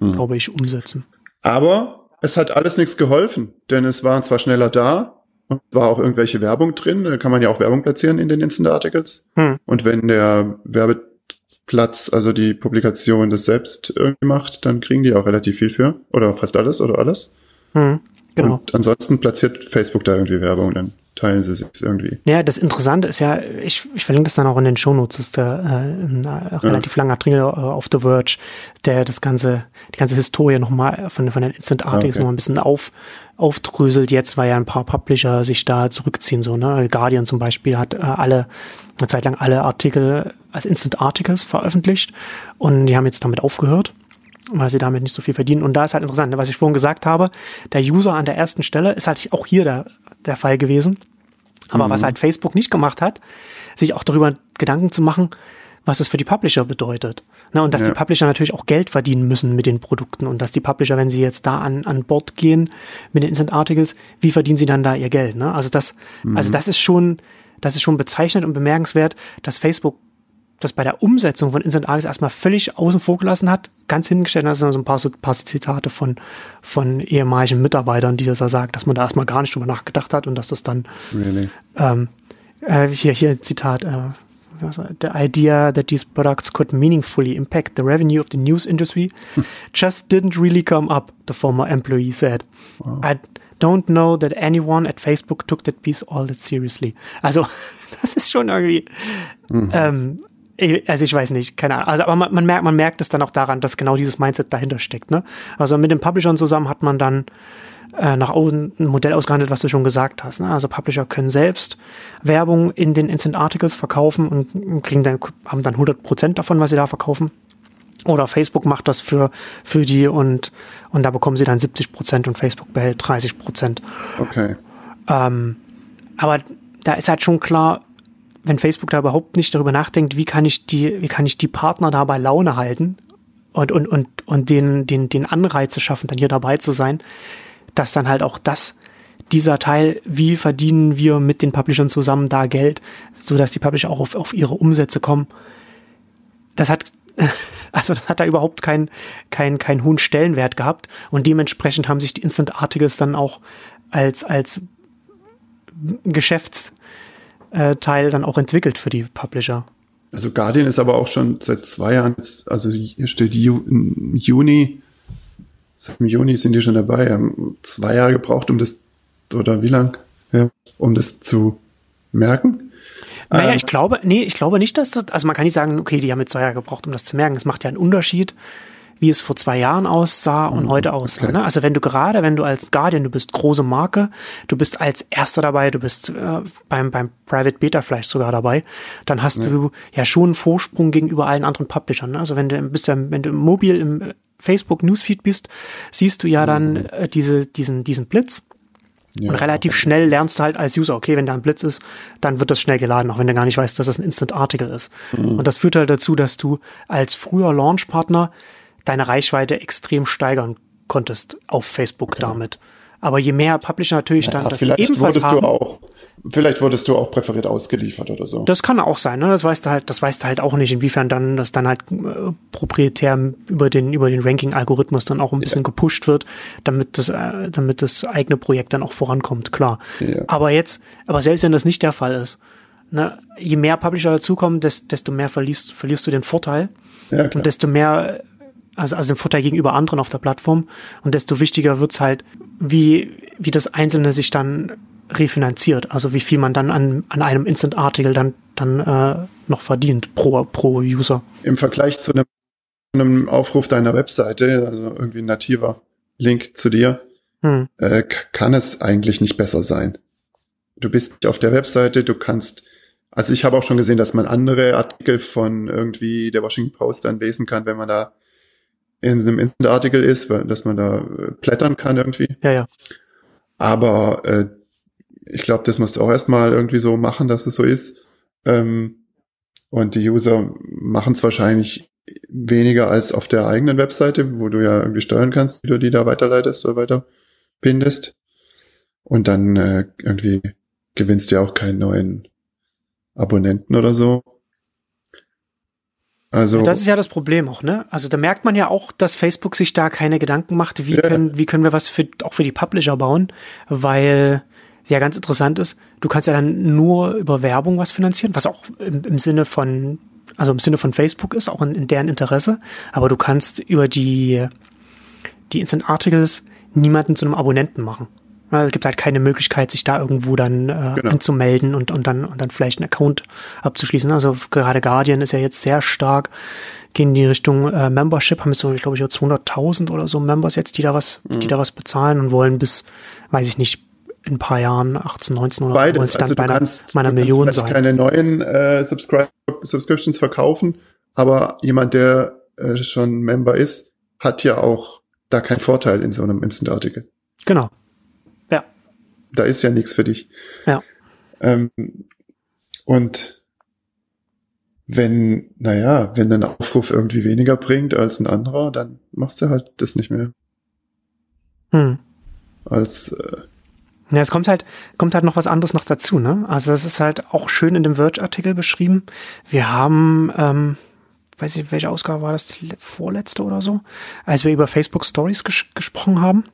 mhm. glaube ich, umsetzen. Aber es hat alles nichts geholfen, denn es waren zwar schneller da, und war auch irgendwelche Werbung drin, da kann man ja auch Werbung platzieren in den Instant Articles. Hm. Und wenn der Werbe Platz, also die Publikation das selbst irgendwie macht, dann kriegen die auch relativ viel für. Oder fast alles oder alles. Hm, genau. Und ansonsten platziert Facebook da irgendwie Werbung, dann teilen sie es irgendwie. Ja, das Interessante ist ja, ich, ich verlinke das dann auch in den Shownotes, ist der äh, ein relativ ja. langer Artikel äh, auf The Verge, der das ganze, die ganze Historie nochmal von, von den Instant Articles okay. noch ein bisschen auf, aufdröselt jetzt, weil ja ein paar Publisher sich da zurückziehen, so, ne? Guardian zum Beispiel hat äh, alle, eine Zeit lang alle Artikel als Instant Articles veröffentlicht und die haben jetzt damit aufgehört weil sie damit nicht so viel verdienen. Und da ist halt interessant, ne, was ich vorhin gesagt habe, der User an der ersten Stelle ist halt auch hier der, der Fall gewesen. Aber mhm. was halt Facebook nicht gemacht hat, sich auch darüber Gedanken zu machen, was das für die Publisher bedeutet. Ne, und dass ja. die Publisher natürlich auch Geld verdienen müssen mit den Produkten und dass die Publisher, wenn sie jetzt da an, an Bord gehen mit den Instant Articles, wie verdienen sie dann da ihr Geld? Ne? Also das, mhm. also das ist schon, das ist schon bezeichnend und bemerkenswert, dass Facebook das bei der Umsetzung von Instant Articles erstmal völlig außen vor gelassen hat, ganz hingestellt, das sind so ein paar, so, paar Zitate von, von ehemaligen Mitarbeitern, die das da sagen, dass man da erstmal gar nicht drüber nachgedacht hat und dass das dann really? ähm, äh, hier, hier ein Zitat, äh, the idea that these products could meaningfully impact the revenue of the news industry *laughs* just didn't really come up, the former employee said. Wow. I don't know that anyone at Facebook took that piece all that seriously. Also, *laughs* das ist schon irgendwie, mhm. ähm, also ich weiß nicht, keine Ahnung. Also, aber man, man, merkt, man merkt es dann auch daran, dass genau dieses Mindset dahinter steckt. Ne? Also mit den Publishern zusammen hat man dann äh, nach außen ein Modell ausgehandelt, was du schon gesagt hast. Ne? Also Publisher können selbst Werbung in den Instant Articles verkaufen und kriegen dann, haben dann 100 Prozent davon, was sie da verkaufen. Oder Facebook macht das für, für die und, und da bekommen sie dann 70 Prozent und Facebook behält 30 Prozent. Okay. Ähm, aber da ist halt schon klar, wenn Facebook da überhaupt nicht darüber nachdenkt, wie kann ich die, wie kann ich die Partner da bei Laune halten und, und, und, und den, den, den Anreiz schaffen, dann hier dabei zu sein, dass dann halt auch das, dieser Teil, wie verdienen wir mit den Publishern zusammen da Geld, so dass die Publisher auch auf, auf ihre Umsätze kommen. Das hat, *laughs* also das hat da überhaupt keinen keinen keinen hohen Stellenwert gehabt und dementsprechend haben sich die Instant Articles dann auch als, als Geschäftsteil dann auch entwickelt für die Publisher. Also Guardian ist aber auch schon seit zwei Jahren, also hier steht Juni Seit Juni sind die schon dabei, haben zwei Jahre gebraucht, um das, oder wie lang, ja, um das zu merken. Naja, ähm, ich glaube, nee, ich glaube nicht, dass das, also man kann nicht sagen, okay, die haben jetzt zwei Jahre gebraucht, um das zu merken. Es macht ja einen Unterschied, wie es vor zwei Jahren aussah und mhm, heute aussah. Okay. Ne? Also wenn du gerade, wenn du als Guardian, du bist große Marke, du bist als Erster dabei, du bist äh, beim, beim Private Beta vielleicht sogar dabei, dann hast ja. du ja schon einen Vorsprung gegenüber allen anderen Publishern. Ne? Also wenn du bist, wenn du im Mobil im Facebook Newsfeed bist, siehst du ja dann mhm. äh, diese, diesen, diesen Blitz. Ja, und relativ schnell lernst du halt als User, okay, wenn da ein Blitz ist, dann wird das schnell geladen, auch wenn du gar nicht weißt, dass das ein Instant Article ist. Mhm. Und das führt halt dazu, dass du als früher Launchpartner deine Reichweite extrem steigern konntest auf Facebook okay. damit. Aber je mehr Publisher natürlich ja, dann das ebenfalls haben. Du auch, vielleicht wurdest du auch präferiert ausgeliefert oder so. Das kann auch sein, ne? Das weißt du halt, das weißt du halt auch nicht, inwiefern dann das dann halt äh, proprietär über den über den Ranking-Algorithmus dann auch ein bisschen ja. gepusht wird, damit das äh, damit das eigene Projekt dann auch vorankommt, klar. Ja. Aber jetzt, aber selbst wenn das nicht der Fall ist, ne, je mehr Publisher dazukommen, desto mehr verlierst verlierst du den Vorteil. Ja, und desto mehr also, also den Vorteil gegenüber anderen auf der Plattform. Und desto wichtiger wird's halt, wie, wie das Einzelne sich dann refinanziert. Also wie viel man dann an, an einem Instant-Artikel dann, dann äh, noch verdient pro, pro User. Im Vergleich zu einem, einem Aufruf deiner Webseite, also irgendwie ein nativer Link zu dir, hm. äh, kann es eigentlich nicht besser sein. Du bist auf der Webseite, du kannst also ich habe auch schon gesehen, dass man andere Artikel von irgendwie der Washington Post dann lesen kann, wenn man da in einem Instant-Artikel ist, weil, dass man da äh, plättern kann irgendwie. Ja, ja. Aber äh, ich glaube, das musst du auch erstmal irgendwie so machen, dass es so ist. Ähm, und die User machen es wahrscheinlich weniger als auf der eigenen Webseite, wo du ja irgendwie steuern kannst, wie du die da weiterleitest oder weiter bindest. Und dann äh, irgendwie gewinnst du ja auch keinen neuen Abonnenten oder so. Also das ist ja das Problem auch, ne? Also da merkt man ja auch, dass Facebook sich da keine Gedanken macht, wie ja. können wie können wir was für auch für die Publisher bauen, weil ja ganz interessant ist, du kannst ja dann nur über Werbung was finanzieren, was auch im, im Sinne von also im Sinne von Facebook ist, auch in, in deren Interesse, aber du kannst über die die Instant Articles niemanden zu einem Abonnenten machen. Es gibt halt keine Möglichkeit, sich da irgendwo dann äh, genau. anzumelden und, und, dann, und dann vielleicht einen Account abzuschließen. Also gerade Guardian ist ja jetzt sehr stark, gehen in die Richtung äh, Membership, haben jetzt so, glaube ich, 200.000 oder so Members jetzt, die da was, mhm. die da was bezahlen und wollen bis, weiß ich nicht, in ein paar Jahren, 18, 19 oder Beides. so, also bei einer, kannst, meiner Million kannst sein. keine neuen äh, Subscri Subscriptions verkaufen, aber jemand, der äh, schon Member ist, hat ja auch da keinen Vorteil in so einem Instant-Artikel. Genau da ist ja nichts für dich. Ja. Ähm, und wenn, naja, wenn ein Aufruf irgendwie weniger bringt als ein anderer, dann machst du halt das nicht mehr. Hm. Als äh, ja, es kommt halt, kommt halt noch was anderes noch dazu, ne? Also das ist halt auch schön in dem Verge-Artikel beschrieben. Wir haben, ähm, weiß ich, welche Ausgabe war das, die vorletzte oder so, als wir über Facebook Stories ges gesprochen haben.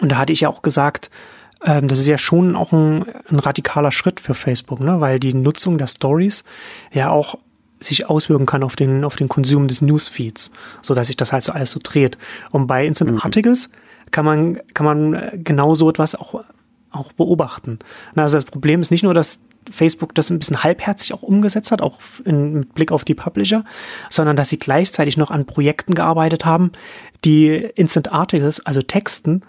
Und da hatte ich ja auch gesagt, ähm, das ist ja schon auch ein, ein radikaler Schritt für Facebook, ne? weil die Nutzung der Stories ja auch sich auswirken kann auf den, auf den Konsum des Newsfeeds, so dass sich das halt so alles so dreht. Und bei Instant mhm. Articles kann man, kann man genau so etwas auch, auch beobachten. Also das Problem ist nicht nur, dass Facebook das ein bisschen halbherzig auch umgesetzt hat, auch in, mit Blick auf die Publisher, sondern dass sie gleichzeitig noch an Projekten gearbeitet haben, die Instant Articles, also Texten,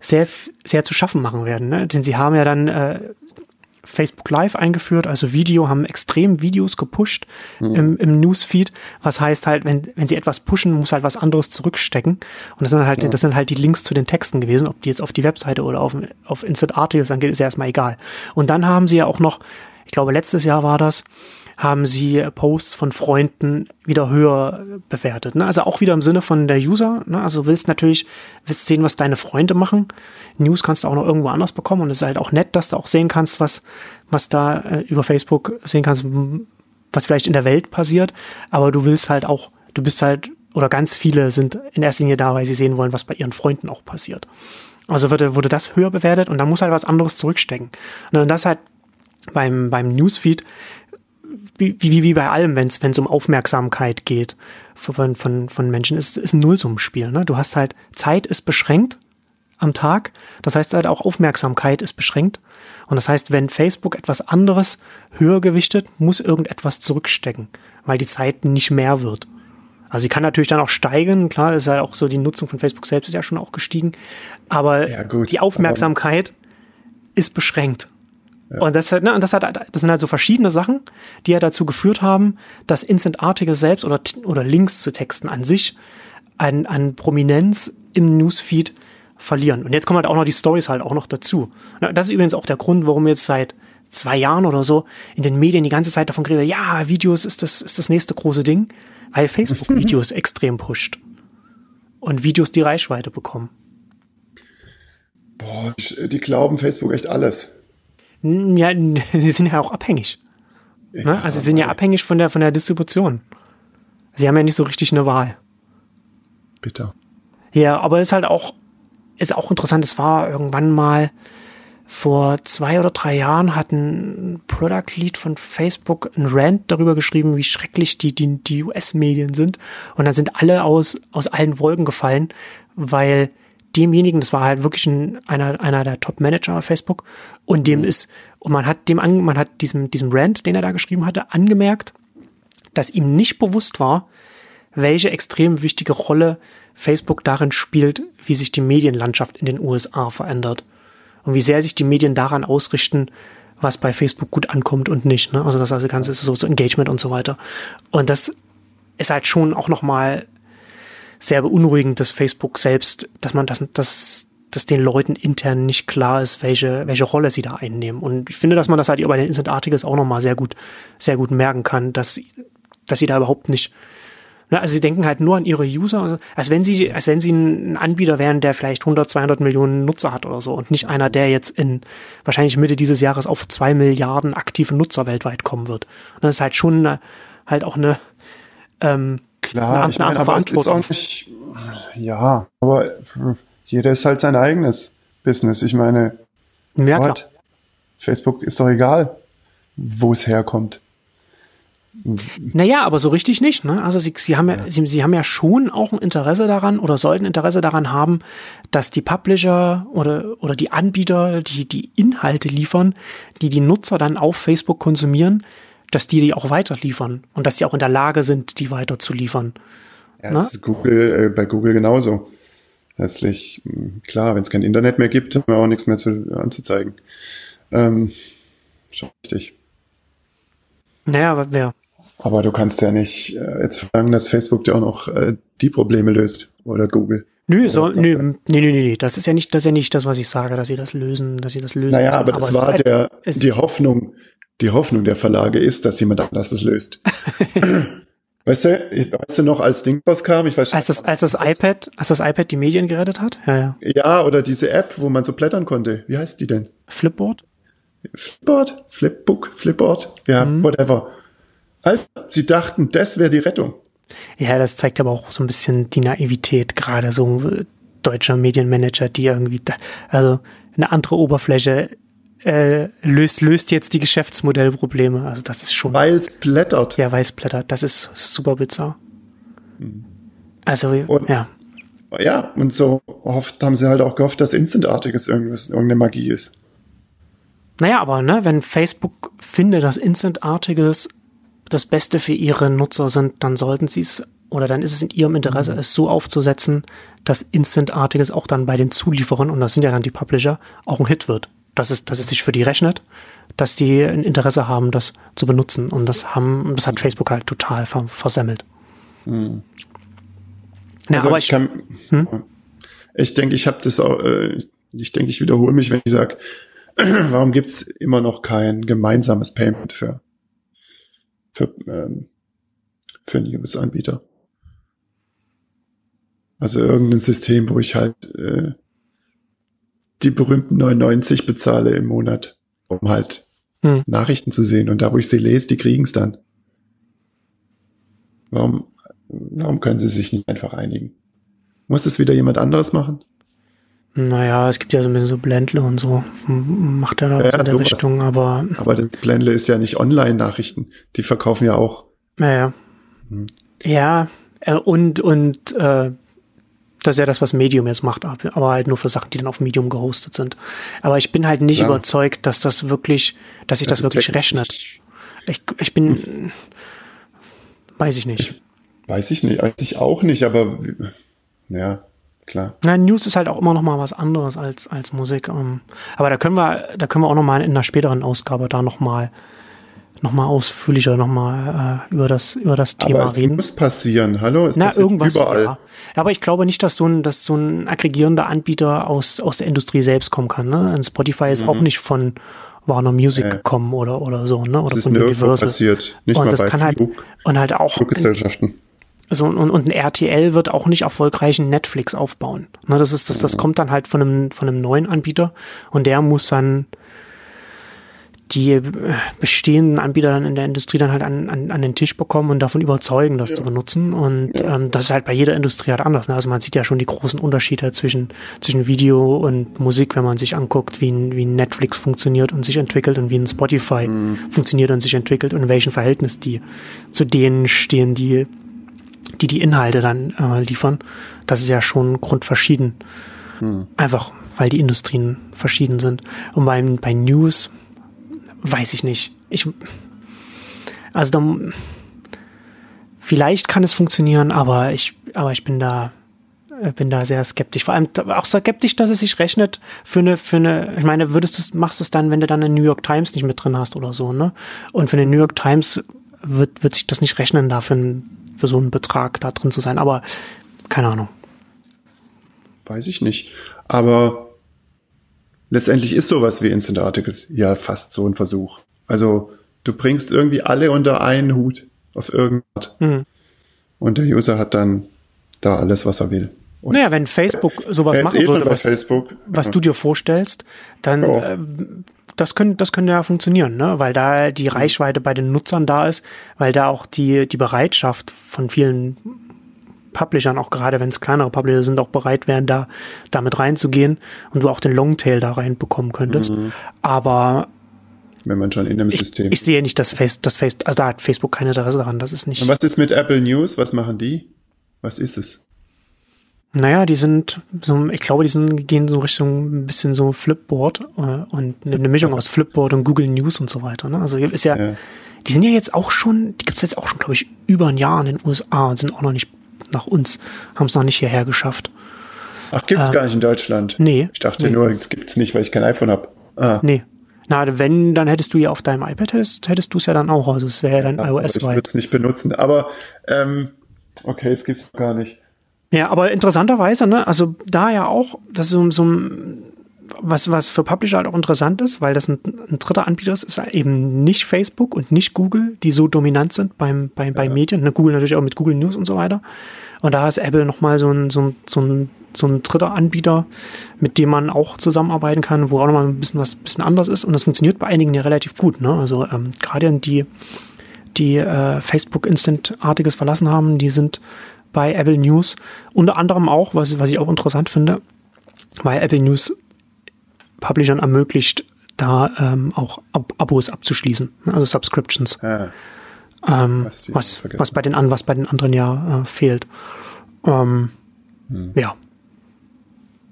sehr, sehr zu schaffen machen werden. Ne? Denn sie haben ja dann äh, Facebook Live eingeführt, also Video, haben extrem Videos gepusht mhm. im, im Newsfeed. Was heißt halt, wenn, wenn sie etwas pushen, muss halt was anderes zurückstecken. Und das sind halt, ja. das sind halt die Links zu den Texten gewesen, ob die jetzt auf die Webseite oder auf, auf Instant Articles angeht, ist ja erstmal egal. Und dann haben sie ja auch noch, ich glaube, letztes Jahr war das, haben sie Posts von Freunden wieder höher bewertet. Ne? Also auch wieder im Sinne von der User. Ne? Also willst natürlich willst sehen, was deine Freunde machen. News kannst du auch noch irgendwo anders bekommen und es ist halt auch nett, dass du auch sehen kannst, was, was da äh, über Facebook sehen kannst, was vielleicht in der Welt passiert. Aber du willst halt auch, du bist halt, oder ganz viele sind in erster Linie da, weil sie sehen wollen, was bei ihren Freunden auch passiert. Also wurde, wurde das höher bewertet und dann muss halt was anderes zurückstecken. Und das halt beim, beim Newsfeed wie, wie, wie bei allem, wenn es um Aufmerksamkeit geht von, von, von Menschen, ist, ist ein Nullsummenspiel. Ne? Du hast halt, Zeit ist beschränkt am Tag. Das heißt halt auch Aufmerksamkeit ist beschränkt. Und das heißt, wenn Facebook etwas anderes höher gewichtet, muss irgendetwas zurückstecken, weil die Zeit nicht mehr wird. Also sie kann natürlich dann auch steigen, klar, ist halt auch so, die Nutzung von Facebook selbst ist ja schon auch gestiegen, aber ja, gut, die Aufmerksamkeit ist beschränkt. Ja. Und das, ne, und das, hat, das sind halt so verschiedene Sachen, die ja dazu geführt haben, dass Instant Articles selbst oder, oder Links zu Texten an sich an, an Prominenz im Newsfeed verlieren. Und jetzt kommen halt auch noch die Stories halt auch noch dazu. Das ist übrigens auch der Grund, warum jetzt seit zwei Jahren oder so in den Medien die ganze Zeit davon geredet, ja, Videos ist das, ist das nächste große Ding, weil Facebook *laughs* Videos extrem pusht. Und Videos die Reichweite bekommen. Boah, die glauben Facebook echt alles. Ja, *laughs* sie sind ja auch abhängig. Ne? Ja, also sie sind ja abhängig von der, von der Distribution. Sie haben ja nicht so richtig eine Wahl. Bitter. Ja, aber ist halt auch, ist auch interessant, es war irgendwann mal vor zwei oder drei Jahren hat ein Product Lead von Facebook ein Rant darüber geschrieben, wie schrecklich die, die, die US-Medien sind. Und dann sind alle aus, aus allen Wolken gefallen, weil demjenigen, das war halt wirklich ein, einer, einer der Top-Manager auf Facebook, und dem mhm. ist, und man hat dem an, man hat diesem, diesem Rant, den er da geschrieben hatte, angemerkt, dass ihm nicht bewusst war, welche extrem wichtige Rolle Facebook darin spielt, wie sich die Medienlandschaft in den USA verändert. Und wie sehr sich die Medien daran ausrichten, was bei Facebook gut ankommt und nicht. Ne? Also das ganze ist so, so Engagement und so weiter. Und das ist halt schon auch nochmal sehr beunruhigend, dass Facebook selbst, dass man das, dass, dass den Leuten intern nicht klar ist, welche, welche Rolle sie da einnehmen. Und ich finde, dass man das halt bei den Instant Articles auch nochmal sehr gut, sehr gut merken kann, dass, dass sie da überhaupt nicht, ne, also sie denken halt nur an ihre User, als wenn sie, als wenn sie ein Anbieter wären, der vielleicht 100, 200 Millionen Nutzer hat oder so und nicht einer, der jetzt in wahrscheinlich Mitte dieses Jahres auf zwei Milliarden aktive Nutzer weltweit kommen wird. Und das ist halt schon eine, halt auch eine, ähm, Klar, eine, ich meine, aber es ist auch nicht, ja, aber jeder ist halt sein eigenes Business. Ich meine, ja, what? Facebook ist doch egal, wo es herkommt. Naja, aber so richtig nicht. Ne? Also sie, sie, haben ja, ja. Sie, sie haben ja schon auch ein Interesse daran oder sollten Interesse daran haben, dass die Publisher oder, oder die Anbieter, die die Inhalte liefern, die die Nutzer dann auf Facebook konsumieren, dass die die auch weiter liefern und dass die auch in der Lage sind, die weiter zu liefern. Ja, das ist Google, äh, bei Google genauso. Letztlich, hm, klar, wenn es kein Internet mehr gibt, haben wir auch nichts mehr zu, anzuzeigen. Ähm, schon richtig. Naja, aber wer? Aber du kannst ja nicht äh, jetzt verlangen, dass Facebook dir auch noch äh, die Probleme löst oder Google. Nö, so, nö, nö, nö, nö, das ist ja nicht, das ist ja nicht das, was ich sage, dass sie das lösen, dass sie das lösen. Naja, müssen. aber das aber war halt, der, die Hoffnung, die Hoffnung der Verlage ist, dass jemand anders es löst. *laughs* weißt du, weißt du noch, als Ding kam, ich weiß als das, als das iPad, als das iPad die Medien gerettet hat? Ja, ja. Ja, oder diese App, wo man so blättern konnte. Wie heißt die denn? Flipboard? Flipboard? Flipbook? Flipboard? Ja, mhm. whatever. Alter, sie dachten, das wäre die Rettung. Ja, das zeigt aber auch so ein bisschen die Naivität, gerade so deutscher Medienmanager, die irgendwie, da, also eine andere Oberfläche äh, löst, löst jetzt die Geschäftsmodellprobleme. Also das ist schon. Weil es blättert. Ja, weil es blättert. Das ist super bizarr. Mhm. Also, und, ja. Ja, und so oft haben sie halt auch gehofft, dass Instantartiges irgendwas, irgendeine Magie ist. naja, aber ne, wenn Facebook finde, dass Instant-Articles das Beste für ihre Nutzer sind, dann sollten sie es oder dann ist es in ihrem Interesse, mhm. es so aufzusetzen, dass Instant-Articles auch dann bei den Zulieferern, und das sind ja dann die Publisher, auch ein Hit wird. Dass es, dass es sich für die rechnet, dass die ein Interesse haben, das zu benutzen. Und das haben, das hat. Facebook halt total versemmelt. Mhm. Ja, also aber ich, ich kann, hm? ich denke, ich habe das auch, äh, ich denke, ich wiederhole mich, wenn ich sage, *clears throat* warum gibt's immer noch kein gemeinsames Payment für, für, ähm, für News-Anbieter? Also irgendein System, wo ich halt äh, die berühmten 99 bezahle im Monat, um halt hm. Nachrichten zu sehen. Und da, wo ich sie lese, die kriegen's dann. Warum, warum können sie sich nicht einfach einigen? Muss das wieder jemand anderes machen? Naja, es gibt ja so ein bisschen so Blendle und so. Macht ja da was ja, in der sowas. Richtung, aber. Aber das Blendle ist ja nicht Online-Nachrichten. Die verkaufen ja auch. Naja. Hm. Ja, äh, und, und äh, das ist ja das, was Medium jetzt macht, aber halt nur für Sachen, die dann auf Medium gehostet sind. Aber ich bin halt nicht ja. überzeugt, dass das wirklich, dass sich das, das wirklich rechnet. Ich, ich bin, hm. weiß ich nicht. Ich, weiß ich nicht, weiß ich auch nicht, aber ja, klar. Na, News ist halt auch immer noch mal was anderes als, als Musik. Ähm. aber da können wir, da können wir auch noch mal in einer späteren Ausgabe da noch mal noch mal ausführlicher noch mal äh, über das über das Thema aber es reden. muss passieren. Hallo, es Na, irgendwas überall. Ja. Aber ich glaube nicht, dass so ein dass so ein aggregierender Anbieter aus aus der Industrie selbst kommen kann. Ne? Und Spotify ist mhm. auch nicht von Warner Music äh. gekommen oder oder so, ne? Oder das von Universal. Passiert. Nicht und das kann halt und halt auch Fluggesellschaften. So, und, und ein RTL wird auch nicht erfolgreich ein Netflix aufbauen. Ne, das ist, das, das kommt dann halt von einem, von einem neuen Anbieter und der muss dann die äh, bestehenden Anbieter dann in der Industrie dann halt an, an, an den Tisch bekommen und davon überzeugen, das ja. zu benutzen. Und ja. ähm, das ist halt bei jeder Industrie halt anders. Ne? Also man sieht ja schon die großen Unterschiede zwischen, zwischen Video und Musik, wenn man sich anguckt, wie ein, wie ein Netflix funktioniert und sich entwickelt und wie ein Spotify mhm. funktioniert und sich entwickelt und in welchem Verhältnis die zu denen stehen, die die die Inhalte dann äh, liefern, das ist ja schon grundverschieden. Hm. Einfach, weil die Industrien verschieden sind. Und beim, bei News weiß ich nicht. Ich, also dann, vielleicht kann es funktionieren, aber ich, aber ich bin da, äh, bin da sehr skeptisch. Vor allem auch skeptisch, dass es sich rechnet für eine, für eine, ich meine, würdest du, machst du es dann, wenn du dann eine New York Times nicht mit drin hast oder so, ne? Und für eine New York Times wird, wird sich das nicht rechnen, da für für so einen Betrag da drin zu sein. Aber keine Ahnung. Weiß ich nicht. Aber letztendlich ist sowas wie Instant Articles ja fast so ein Versuch. Also du bringst irgendwie alle unter einen Hut auf irgendwas. Mhm. Und der User hat dann da alles, was er will. Und naja, wenn Facebook sowas machen eh würde, was, Facebook. was ja. du dir vorstellst, dann oh. äh, das können, das könnte ja funktionieren, ne? weil da die mhm. Reichweite bei den Nutzern da ist, weil da auch die, die Bereitschaft von vielen Publishern, auch gerade wenn es kleinere Publisher sind, auch bereit wären, da damit reinzugehen und du auch den Longtail da reinbekommen könntest. Mhm. Aber wenn man schon in dem ich, System. Ich sehe nicht, dass Facebook, das Facebook, also da hat Facebook keine Interesse daran, das ist nicht. Und was ist mit Apple News? Was machen die? Was ist es? Naja, die sind so, ich glaube, die sind, gehen so Richtung ein bisschen so Flipboard äh, und eine Mischung aus Flipboard und Google News und so weiter. Ne? Also ist ja, ja, die sind ja jetzt auch schon, die gibt's jetzt auch schon, glaube ich, über ein Jahr in den USA und sind auch noch nicht nach uns, haben es noch nicht hierher geschafft. Ach, gibt's äh, gar nicht in Deutschland? Nee. Ich dachte nee. nur, es gibt's nicht, weil ich kein iPhone habe. Ah. Nee. Na, wenn, dann hättest du ja auf deinem iPad, hättest, hättest du es ja dann auch. Also es wäre ja dann ja, iOS-weit. Ich würde es nicht benutzen, aber ähm, okay, es gibt's gar nicht. Ja, aber interessanterweise, ne, also da ja auch, das ist so, so was, was für Publisher halt auch interessant ist, weil das ein, ein dritter Anbieter ist, ist eben nicht Facebook und nicht Google, die so dominant sind beim, bei, bei ja. Medien. Ne, Google natürlich auch mit Google News und so weiter. Und da ist Apple nochmal so ein, so, ein, so, ein, so ein dritter Anbieter, mit dem man auch zusammenarbeiten kann, wo auch nochmal ein bisschen was bisschen anders ist. Und das funktioniert bei einigen ja relativ gut. Ne? Also ähm, gerade die, die äh, Facebook Instant-artiges verlassen haben, die sind bei Apple News. Unter anderem auch, was, was ich auch interessant finde, weil Apple News Publishern ermöglicht, da ähm, auch Ab Abos abzuschließen, ne, also Subscriptions. Ja. Ähm, was, was, bei den an, was bei den anderen ja äh, fehlt. Ähm, hm. Ja.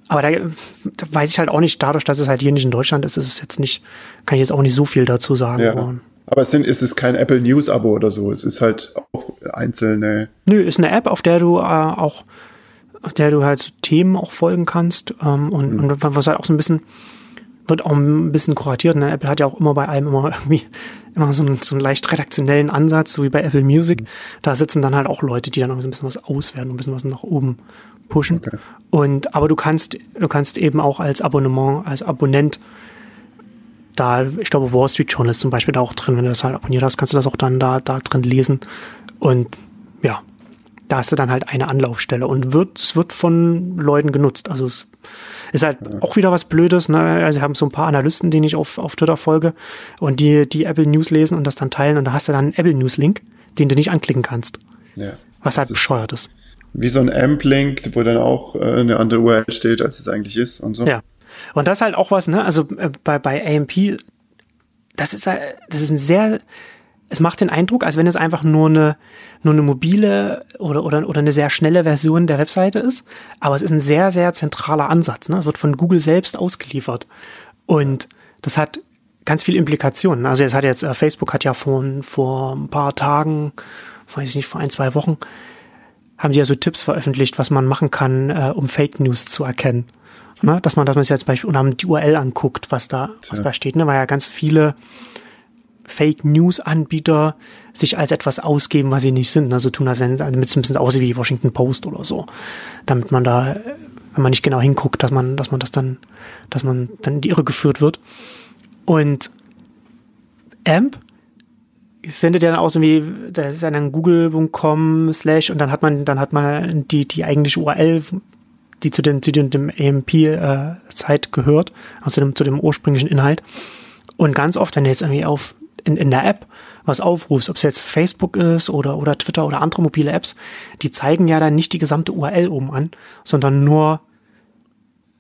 aber da, da, weiß ich halt auch nicht, dadurch, dass es halt hier nicht in Deutschland ist, ist es jetzt nicht, kann ich jetzt auch nicht so viel dazu sagen. Ja. Aber es, sind, es ist kein Apple News Abo oder so. Es ist halt auch einzelne. Nö, ist eine App, auf der du äh, auch, auf der du halt so Themen auch folgen kannst ähm, und, mhm. und was halt auch so ein bisschen wird auch ein bisschen kuratiert. Ne? Apple hat ja auch immer bei allem immer *laughs* irgendwie immer so einen, so einen leicht redaktionellen Ansatz, so wie bei Apple Music. Da sitzen dann halt auch Leute, die dann auch so ein bisschen was auswerten, ein bisschen was nach oben pushen. Okay. Und aber du kannst, du kannst eben auch als Abonnement, als Abonnent da, ich glaube, Wall Street Journal ist zum Beispiel da auch drin. Wenn du das halt abonniert hast, kannst du das auch dann da, da drin lesen. Und ja, da hast du dann halt eine Anlaufstelle und wird, es wird von Leuten genutzt. Also es ist halt auch wieder was Blödes. Ne? Also, haben so ein paar Analysten, denen ich auf, auf Twitter folge und die, die Apple News lesen und das dann teilen und da hast du dann einen Apple News Link, den du nicht anklicken kannst. Ja. Was halt bescheuert ist wie so ein AMP-Link, wo dann auch äh, eine andere URL steht, als es eigentlich ist und so. Ja. Und das ist halt auch was, ne? Also äh, bei, bei AMP, das ist, äh, das ist ein sehr, es macht den Eindruck, als wenn es einfach nur eine, nur eine mobile oder, oder, oder eine sehr schnelle Version der Webseite ist. Aber es ist ein sehr, sehr zentraler Ansatz. Ne? Es wird von Google selbst ausgeliefert. Und das hat ganz viele Implikationen. Also es hat jetzt, äh, Facebook hat ja vor, vor ein paar Tagen, weiß ich nicht, vor ein, zwei Wochen, haben die ja so Tipps veröffentlicht, was man machen kann, äh, um Fake News zu erkennen. Ne? Dass man, dass man sich jetzt zum Beispiel die URL anguckt, was da, was da steht, ne? weil ja ganz viele Fake News Anbieter sich als etwas ausgeben, was sie nicht sind. Also tun, als wenn, damit es ein bisschen aussieht wie die Washington Post oder so. Damit man da, wenn man nicht genau hinguckt, dass man, dass man das dann, dass man dann in die Irre geführt wird. Und AMP sendet ja dann aus wie, da ist dann google.com slash und dann hat man, dann hat man die, die eigentliche URL, die zu dem, zu dem, dem AMP-Zeit äh, gehört, also dem, zu dem ursprünglichen Inhalt. Und ganz oft, wenn du jetzt irgendwie auf, in, in der App was aufrufst, ob es jetzt Facebook ist oder, oder Twitter oder andere mobile Apps, die zeigen ja dann nicht die gesamte URL oben an, sondern nur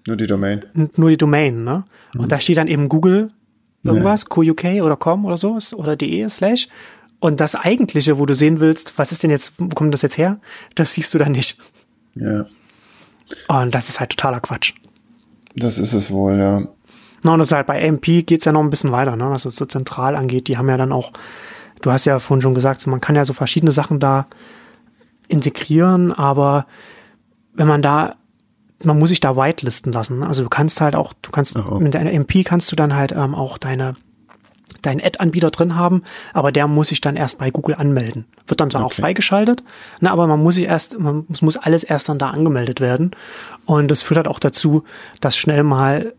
nur die Domain. Nur die Domain, ne? Mhm. Und da steht dann eben Google irgendwas, nee. QUK oder com oder so oder de slash. Und das eigentliche, wo du sehen willst, was ist denn jetzt, wo kommt das jetzt her? Das siehst du dann nicht. Ja. Und das ist halt totaler Quatsch. Das ist es wohl, ja. Na, und das ist halt bei AMP geht es ja noch ein bisschen weiter, ne, was so zentral angeht. Die haben ja dann auch, du hast ja vorhin schon gesagt, man kann ja so verschiedene Sachen da integrieren, aber wenn man da man muss sich da whitelisten lassen. Also du kannst halt auch, du kannst oh. mit deiner MP kannst du dann halt ähm, auch deine deinen Ad-Anbieter drin haben, aber der muss sich dann erst bei Google anmelden. Wird dann zwar okay. auch freigeschaltet, na, aber man muss sich erst, man muss, muss alles erst dann da angemeldet werden. Und das führt halt auch dazu, dass schnell mal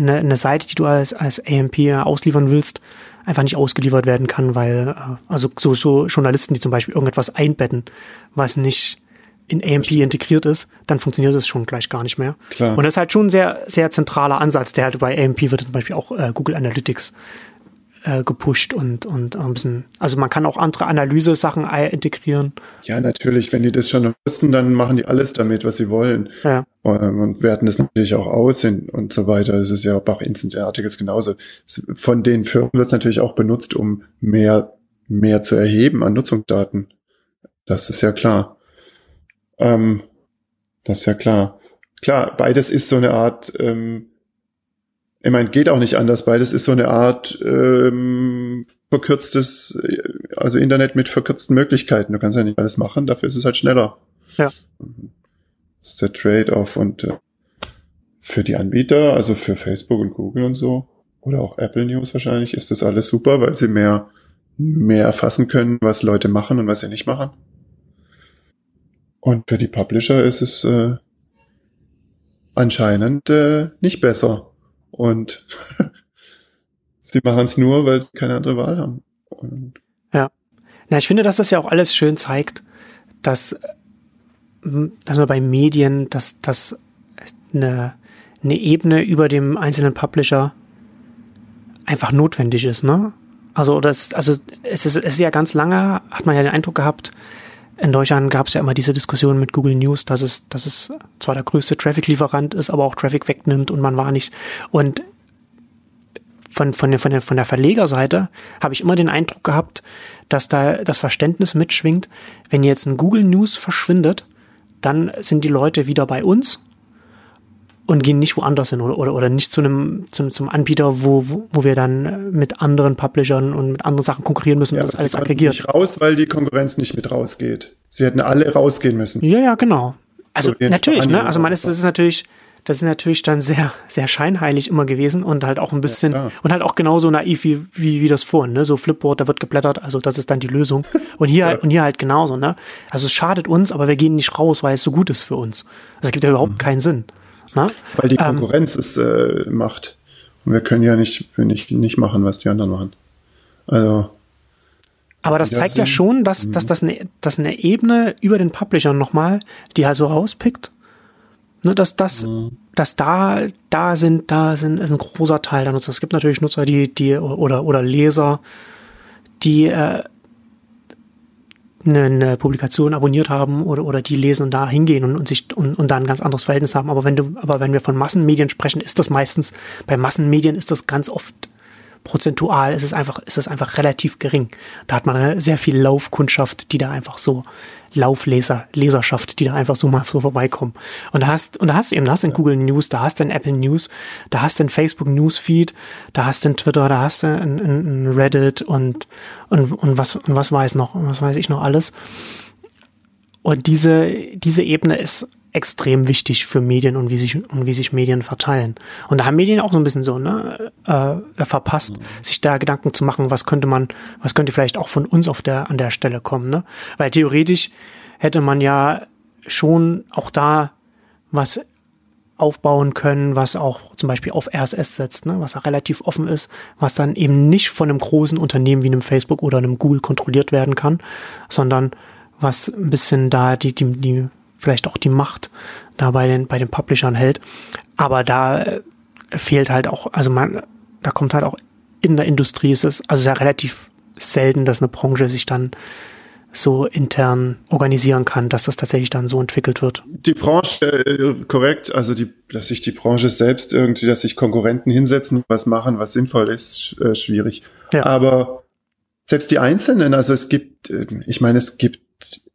eine, eine Seite, die du als, als AMP ausliefern willst, einfach nicht ausgeliefert werden kann, weil, äh, also so, so Journalisten, die zum Beispiel irgendetwas einbetten, was nicht in AMP integriert ist, dann funktioniert das schon gleich gar nicht mehr. Klar. Und das ist halt schon ein sehr, sehr zentraler Ansatz, der halt bei AMP wird zum Beispiel auch äh, Google Analytics äh, gepusht und, und ein bisschen, also man kann auch andere Analyse-Sachen integrieren. Ja, natürlich, wenn die das schon wussten, dann machen die alles damit, was sie wollen. Ja. Ähm, und werten das natürlich auch aus und so weiter. Es ist ja Bach Instant-artiges genauso. Von den Firmen wird es natürlich auch benutzt, um mehr, mehr zu erheben an Nutzungsdaten. Das ist ja klar. Ähm, das ist ja klar. Klar, beides ist so eine Art, ähm, ich meine, geht auch nicht anders. Beides ist so eine Art ähm, verkürztes, also Internet mit verkürzten Möglichkeiten. Du kannst ja nicht alles machen, dafür ist es halt schneller. Ja. Das ist der Trade-off und äh, für die Anbieter, also für Facebook und Google und so, oder auch Apple News wahrscheinlich, ist das alles super, weil sie mehr, mehr erfassen können, was Leute machen und was sie nicht machen. Und für die Publisher ist es äh, anscheinend äh, nicht besser. Und *laughs* sie machen es nur, weil sie keine andere Wahl haben. Und ja. Na, ich finde, dass das ja auch alles schön zeigt, dass, dass man bei Medien, dass, dass eine, eine Ebene über dem einzelnen Publisher einfach notwendig ist, ne? Also, das, also es ist, es ist ja ganz lange, hat man ja den Eindruck gehabt, in Deutschland gab es ja immer diese Diskussion mit Google News, dass es, dass es zwar der größte Traffic-Lieferant ist, aber auch Traffic wegnimmt und man war nicht. Und von, von, von, von der Verlegerseite habe ich immer den Eindruck gehabt, dass da das Verständnis mitschwingt, wenn jetzt ein Google News verschwindet, dann sind die Leute wieder bei uns und gehen nicht woanders hin oder, oder, oder nicht zu einem zum, zum Anbieter, wo, wo, wo wir dann mit anderen Publishern und mit anderen Sachen konkurrieren müssen ja, und das alles aggregiert. nicht raus, weil die Konkurrenz nicht mit rausgeht. Sie hätten alle rausgehen müssen. Ja, ja, genau. Also so, natürlich, ne? Also man ist, das ist natürlich, das ist natürlich dann sehr, sehr scheinheilig immer gewesen und halt auch ein bisschen ja, und halt auch genauso naiv wie, wie, wie das vorhin, ne? So Flipboard, da wird geblättert, also das ist dann die Lösung. *laughs* Und hier ja. halt, und hier halt genauso, ne? Also es schadet uns, aber wir gehen nicht raus, weil es so gut ist für uns. Das gibt ja überhaupt mhm. keinen Sinn. Ne? Weil die ähm, Konkurrenz ähm, es äh, macht. Und wir können ja nicht, nicht, nicht machen, was die anderen machen. Also. Aber das zeigt ja schon, dass, dass, mhm. das eine, dass eine Ebene über den Publisher nochmal, die halt so rauspickt, Ne, dass das, mhm. dass da, da sind, da sind, ist ein großer Teil der Nutzer. Es gibt natürlich Nutzer, die, die, oder, oder Leser, die äh, eine, Publikation abonniert haben oder, oder die lesen und da hingehen und, und sich und, und da ein ganz anderes Verhältnis haben. Aber wenn du, aber wenn wir von Massenmedien sprechen, ist das meistens, bei Massenmedien ist das ganz oft prozentual ist es einfach, ist es einfach relativ gering. Da hat man sehr viel Laufkundschaft, die da einfach so Laufleser, Leserschaft, die da einfach so mal so vorbeikommen. Und da hast, und da hast du eben, da hast du Google News, da hast du Apple News, da hast du Facebook Newsfeed, da hast du Twitter, da hast du ein, ein Reddit und, und, und was, und was weiß noch, was weiß ich noch alles. Und diese, diese Ebene ist extrem wichtig für Medien und wie sich und wie sich Medien verteilen. Und da haben Medien auch so ein bisschen so ne äh, verpasst, mhm. sich da Gedanken zu machen, was könnte man, was könnte vielleicht auch von uns auf der an der Stelle kommen, ne? Weil theoretisch hätte man ja schon auch da was aufbauen können, was auch zum Beispiel auf RSS setzt, ne, was relativ offen ist, was dann eben nicht von einem großen Unternehmen wie einem Facebook oder einem Google kontrolliert werden kann, sondern was ein bisschen da die, die, die vielleicht auch die Macht da bei den, bei den Publishern hält. Aber da äh, fehlt halt auch, also man, da kommt halt auch in der Industrie ist es, also sehr relativ selten, dass eine Branche sich dann so intern organisieren kann, dass das tatsächlich dann so entwickelt wird. Die Branche, äh, korrekt, also die, dass sich die Branche selbst irgendwie, dass sich Konkurrenten hinsetzen, was machen, was sinnvoll ist, äh, schwierig. Ja. Aber selbst die Einzelnen, also es gibt, ich meine, es gibt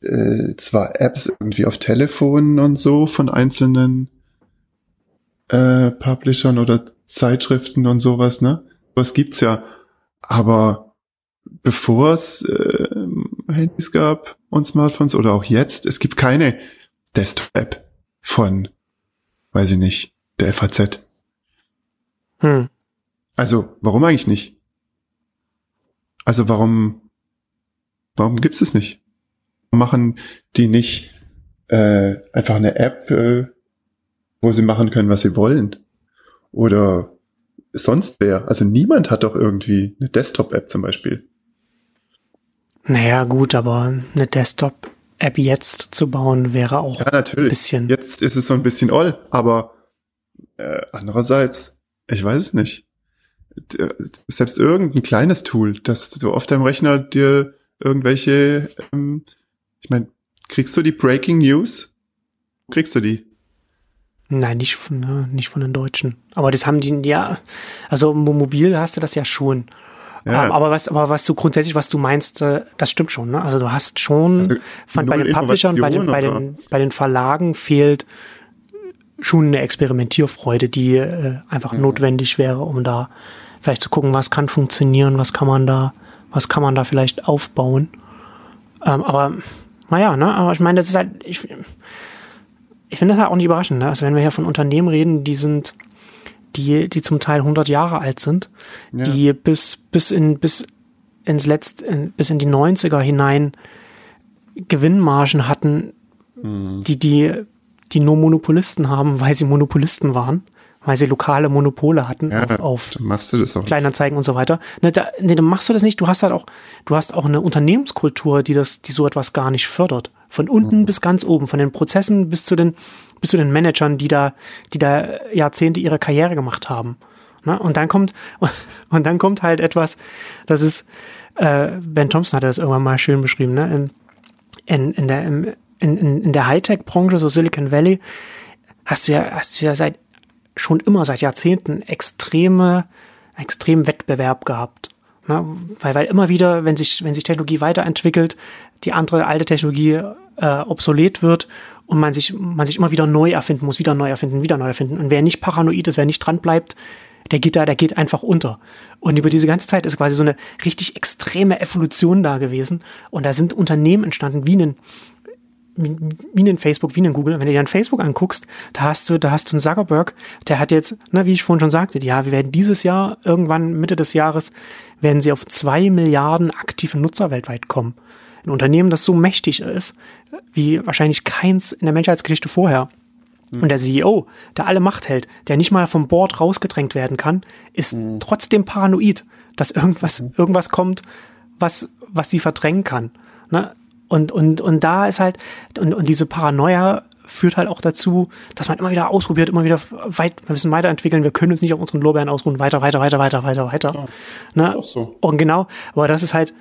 äh, zwar Apps irgendwie auf Telefonen und so von einzelnen äh, Publishern oder Zeitschriften und sowas, ne? Was gibt's ja. Aber bevor es äh, Handys gab und Smartphones oder auch jetzt, es gibt keine Desktop-App von, weiß ich nicht, der FAZ. Hm. Also, warum eigentlich nicht? Also, warum, warum gibt's es nicht? Machen die nicht äh, einfach eine App, äh, wo sie machen können, was sie wollen? Oder sonst wer? Also niemand hat doch irgendwie eine Desktop-App zum Beispiel. Naja, gut, aber eine Desktop-App jetzt zu bauen wäre auch ja, natürlich. ein bisschen. Jetzt ist es so ein bisschen all, aber äh, andererseits, ich weiß es nicht. Selbst irgendein kleines Tool, das du auf deinem Rechner dir irgendwelche ähm, ich meine, kriegst du die Breaking News? Kriegst du die? Nein, nicht von, ne, nicht von den Deutschen. Aber das haben die, ja, also mobil hast du das ja schon. Ja. Aber was, aber was du grundsätzlich, was du meinst, äh, das stimmt schon. Ne? Also du hast schon, also fand bei den Publishern, bei den, bei den, bei den Verlagen fehlt schon eine Experimentierfreude, die äh, einfach ja. notwendig wäre, um da vielleicht zu gucken, was kann funktionieren, was kann man da, was kann man da vielleicht aufbauen. Ähm, aber naja, ne, aber ich meine, das ist halt, ich, ich finde das halt auch nicht überraschend, ne? Also wenn wir hier von Unternehmen reden, die sind, die, die zum Teil 100 Jahre alt sind, ja. die bis, bis in, bis ins letzte, in, bis in die 90er hinein Gewinnmargen hatten, mhm. die, die, die nur Monopolisten haben, weil sie Monopolisten waren weil sie lokale Monopole hatten ja, auf, auf machst du das auch. Kleinanzeigen und so weiter. Ne, da, ne, dann machst du das nicht. Du hast halt auch, du hast auch eine Unternehmenskultur, die das, die so etwas gar nicht fördert. Von unten mhm. bis ganz oben, von den Prozessen bis zu den, bis zu den Managern, die da, die da Jahrzehnte ihre Karriere gemacht haben. Ne? Und dann kommt, *laughs* und dann kommt halt etwas, das ist, äh, Ben Thompson hat das irgendwann mal schön beschrieben, ne? In, in, in der, in, in, in der Hightech-Branche, so Silicon Valley, hast du ja, hast du ja seit schon immer seit Jahrzehnten extreme, extrem Wettbewerb gehabt. Ne? Weil, weil immer wieder, wenn sich, wenn sich Technologie weiterentwickelt, die andere alte Technologie äh, obsolet wird und man sich, man sich immer wieder neu erfinden muss, wieder neu erfinden, wieder neu erfinden. Und wer nicht paranoid ist, wer nicht dran bleibt, der geht da, der geht einfach unter. Und über diese ganze Zeit ist quasi so eine richtig extreme Evolution da gewesen. Und da sind Unternehmen entstanden, wie ein, wie, wie ein Facebook, wie ein Google. Wenn du dir ein Facebook anguckst, da hast du, da hast du einen Zuckerberg, der hat jetzt, na, wie ich vorhin schon sagte, ja, wir werden dieses Jahr, irgendwann Mitte des Jahres, werden sie auf zwei Milliarden aktive Nutzer weltweit kommen. Ein Unternehmen, das so mächtig ist, wie wahrscheinlich keins in der Menschheitsgeschichte vorher. Mhm. Und der CEO, der alle Macht hält, der nicht mal vom Board rausgedrängt werden kann, ist mhm. trotzdem paranoid, dass irgendwas, mhm. irgendwas kommt, was, was sie verdrängen kann. Ne? Und, und, und da ist halt, und, und diese Paranoia führt halt auch dazu, dass man immer wieder ausprobiert, immer wieder weit, wir müssen weiterentwickeln, wir können uns nicht auf unseren Lorbeeren ausruhen, weiter, weiter, weiter, weiter, weiter, weiter. Ja, ne? so. Und genau, aber das ist halt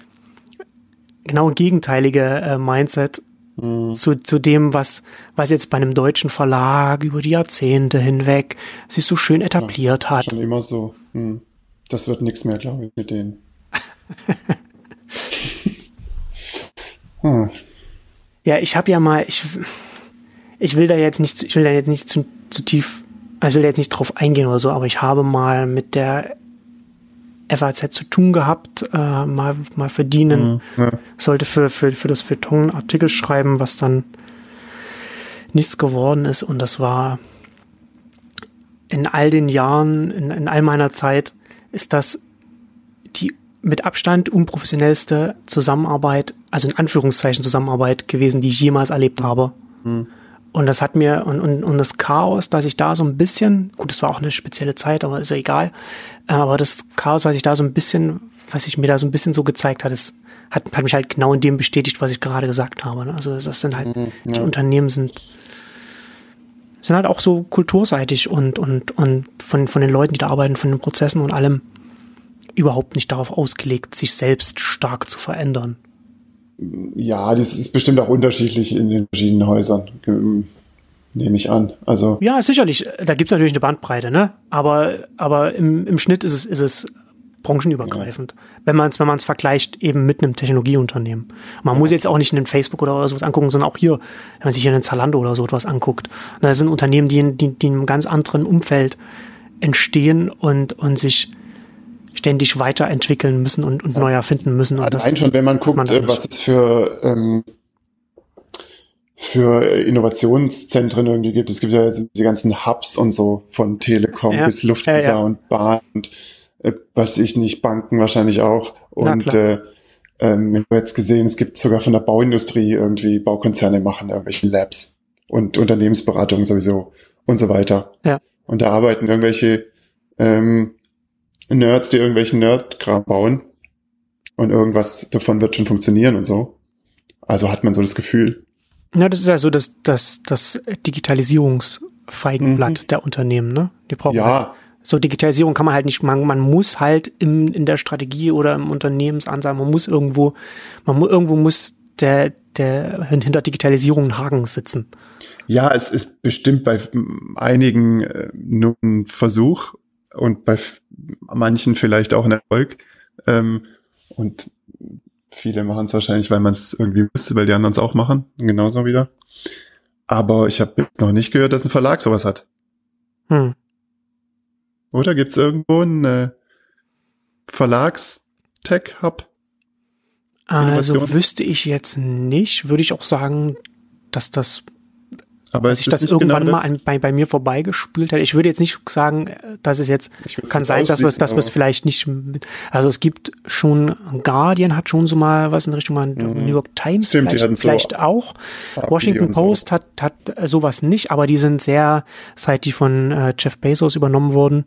genau ein gegenteilige äh, Mindset mhm. zu, zu dem, was, was jetzt bei einem deutschen Verlag über die Jahrzehnte hinweg sich so schön etabliert ja, hat. Schon immer so. Hm. Das wird nichts mehr, glaube ich, mit denen. *laughs* Hm. Ja, ich habe ja mal, ich, ich will da jetzt nicht, ich will da jetzt nicht zu, zu tief, also ich will da jetzt nicht drauf eingehen oder so, aber ich habe mal mit der FAZ zu tun gehabt, äh, mal, mal verdienen. Mhm. Sollte für, für, für das Feuilleton Artikel schreiben, was dann nichts geworden ist. Und das war in all den Jahren, in, in all meiner Zeit, ist das mit Abstand unprofessionellste Zusammenarbeit, also in Anführungszeichen Zusammenarbeit gewesen, die ich jemals erlebt habe. Mhm. Und das hat mir, und, und, und das Chaos, dass ich da so ein bisschen, gut, es war auch eine spezielle Zeit, aber ist ja egal, aber das Chaos, was ich da so ein bisschen, was ich mir da so ein bisschen so gezeigt hat, ist, hat, hat mich halt genau in dem bestätigt, was ich gerade gesagt habe. Ne? Also das sind halt, mhm, ja. die Unternehmen sind, sind halt auch so kulturseitig und, und, und von, von den Leuten, die da arbeiten, von den Prozessen und allem überhaupt nicht darauf ausgelegt, sich selbst stark zu verändern. Ja, das ist bestimmt auch unterschiedlich in den verschiedenen Häusern, nehme ich an. Also ja, sicherlich. Da gibt es natürlich eine Bandbreite, ne? Aber, aber im, im Schnitt ist es, ist es branchenübergreifend, ja. wenn man es wenn vergleicht eben mit einem Technologieunternehmen. Man ja. muss jetzt auch nicht einen Facebook oder sowas angucken, sondern auch hier, wenn man sich hier einen Zalando oder so etwas anguckt. Das sind Unternehmen, die in, die, die in einem ganz anderen Umfeld entstehen und, und sich ständig weiterentwickeln müssen und, und ja. neu erfinden müssen. Und Allein schon, wenn man guckt, man äh, was es für, ähm, für Innovationszentren irgendwie gibt. Es gibt ja diese ganzen Hubs und so von Telekom ja. bis Lufthansa ja, und Bahn und äh, was ich nicht, Banken wahrscheinlich auch. Und äh, ähm, wir haben jetzt gesehen, es gibt sogar von der Bauindustrie irgendwie Baukonzerne machen irgendwelche Labs und Unternehmensberatungen sowieso und so weiter. Ja. Und da arbeiten irgendwelche ähm, Nerds, die irgendwelchen Nerdkram bauen und irgendwas davon wird schon funktionieren und so. Also hat man so das Gefühl. Ja, das ist ja so das, das, das Digitalisierungsfeigenblatt mhm. der Unternehmen, ne? Die brauchen ja. Halt, so Digitalisierung kann man halt nicht, man, man muss halt im, in der Strategie oder im Unternehmensansatz, man muss irgendwo, man muss, irgendwo muss der, der hinter Digitalisierung ein Haken sitzen. Ja, es ist bestimmt bei einigen äh, nur ein Versuch und bei manchen vielleicht auch ein Erfolg. Ähm, und viele machen es wahrscheinlich, weil man es irgendwie wüsste, weil die anderen es auch machen. Genauso wieder. Aber ich habe noch nicht gehört, dass ein Verlag sowas hat. Hm. Oder gibt's irgendwo einen äh, Verlags-Tech-Hub? Also wüsste ich jetzt nicht, würde ich auch sagen, dass das aber dass ich das irgendwann genau mal an, bei, bei mir vorbeigespült hat. Ich würde jetzt nicht sagen, dass es jetzt kann sein, dass wir es, dass wir es vielleicht nicht. Also es gibt schon Guardian hat schon so mal was in Richtung mal mhm. New York Times Stimmt, vielleicht, vielleicht so auch. Washington Post so. hat hat sowas nicht, aber die sind sehr seit die von äh, Jeff Bezos übernommen wurden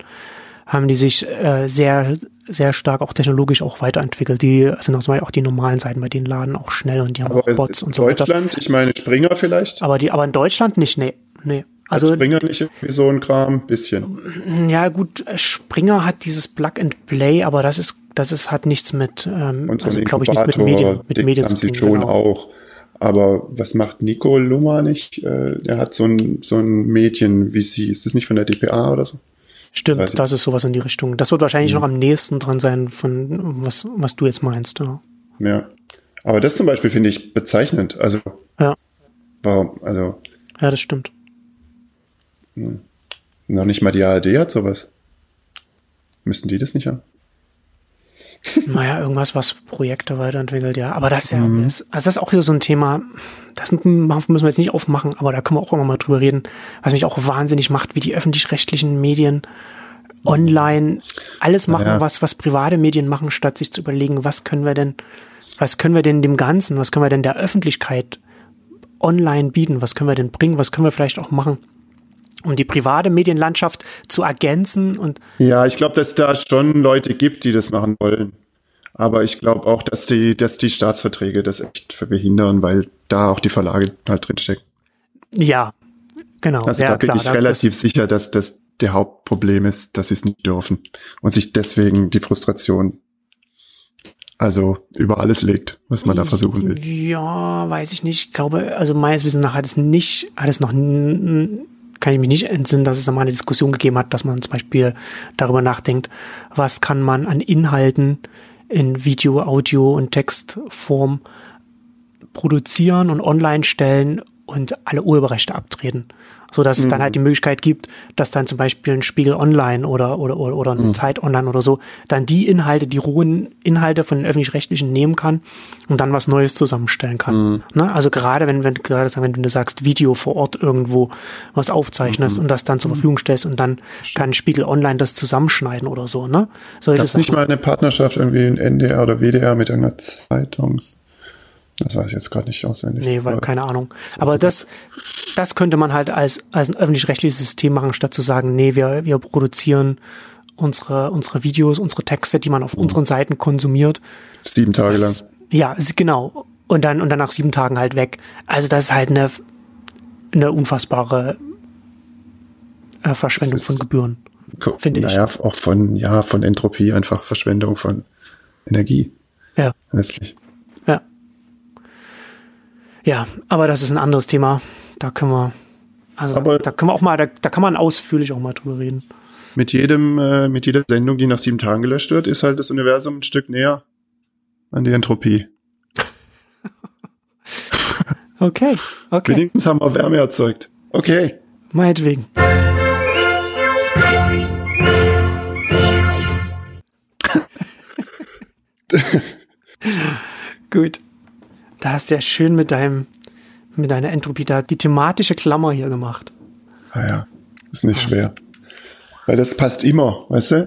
haben die sich äh, sehr, sehr stark auch technologisch auch weiterentwickelt. Die sind auch, auch die normalen Seiten bei denen laden auch schnell und die haben aber auch Bots und so weiter. Deutschland, ich meine Springer vielleicht? Aber die, aber in Deutschland nicht, nee, nee. Also Springer nicht irgendwie so ein Kram, bisschen. Ja gut, Springer hat dieses Plug and Play, aber das ist, das ist hat nichts mit, ähm, und so also glaube ich nichts mit Medien, mit Medien zu tun. Schon genau. auch. Aber was macht Nico Lummer nicht? Äh, der hat so ein, so ein Mädchen wie sie. Ist das nicht von der DPA oder so? Stimmt, das, das ist sowas in die Richtung. Das wird wahrscheinlich mhm. noch am nächsten dran sein, von was, was du jetzt meinst. Ja. ja. Aber das zum Beispiel finde ich bezeichnend. Also, ja. Warum, also. Ja, das stimmt. Hm. Noch nicht mal die ARD hat sowas. Müssten die das nicht haben? Naja, irgendwas, was Projekte weiterentwickelt, ja. Aber das ist ja, mhm. also das ist auch wieder so ein Thema, das müssen wir jetzt nicht aufmachen, aber da können wir auch immer mal drüber reden, was mich auch wahnsinnig macht, wie die öffentlich-rechtlichen Medien online alles machen, ja. was, was private Medien machen, statt sich zu überlegen, was können wir denn, was können wir denn dem Ganzen, was können wir denn der Öffentlichkeit online bieten, was können wir denn bringen, was können wir vielleicht auch machen, um die private Medienlandschaft zu ergänzen und. Ja, ich glaube, dass da schon Leute gibt, die das machen wollen. Aber ich glaube auch, dass die, dass die Staatsverträge das echt verhindern, weil da auch die Verlage halt drinstecken. Ja, genau. Also ja, da bin klar, ich relativ das, sicher, dass das der Hauptproblem ist, dass sie es nicht dürfen und sich deswegen die Frustration also über alles legt, was man da versuchen will. Ja, weiß ich nicht. Ich glaube, also meines Wissens nach hat es nicht, hat es noch, kann ich mich nicht entsinnen, dass es da mal eine Diskussion gegeben hat, dass man zum Beispiel darüber nachdenkt, was kann man an Inhalten in Video, Audio und Textform produzieren und online stellen und alle Urheberrechte abtreten so dass mhm. es dann halt die mhm. Möglichkeit gibt, dass dann zum Beispiel ein Spiegel Online oder, oder, oder, oder eine mhm. Zeit Online oder so, dann die Inhalte, die rohen Inhalte von den öffentlich-rechtlichen nehmen kann und dann was Neues zusammenstellen kann. Mhm. Ne? Also gerade wenn, wenn, gerade wenn du sagst, Video vor Ort irgendwo was aufzeichnest mhm. und das dann zur Verfügung stellst und dann kann Spiegel Online das zusammenschneiden oder so, ne? Solche das ist nicht mal eine Partnerschaft irgendwie in NDR oder WDR mit einer Zeitungs das weiß ich jetzt gerade nicht auswendig. Nee, weil, keine Ahnung. Aber das, das könnte man halt als, als ein öffentlich-rechtliches System machen, statt zu sagen, nee, wir, wir produzieren unsere, unsere Videos, unsere Texte, die man auf mhm. unseren Seiten konsumiert. Sieben Tage das, lang. Ja, genau. Und dann, und dann nach sieben Tagen halt weg. Also das ist halt eine, eine unfassbare äh, Verschwendung von Gebühren. Finde ich. Naja, auch von, ja, von Entropie, einfach Verschwendung von Energie. Ja. Letztlich. Ja, aber das ist ein anderes Thema. Da können wir, also aber da können wir auch mal, da, da kann man ausführlich auch mal drüber reden. Mit jedem, äh, mit jeder Sendung, die nach sieben Tagen gelöscht wird, ist halt das Universum ein Stück näher an die Entropie. *laughs* okay, okay. Wenigstens haben wir Wärme erzeugt. Okay. Meinetwegen. *laughs* Gut. Da hast du ja schön mit deinem, mit deiner Entropie da die thematische Klammer hier gemacht. Ah ja, ist nicht schwer. Weil das passt immer, weißt du?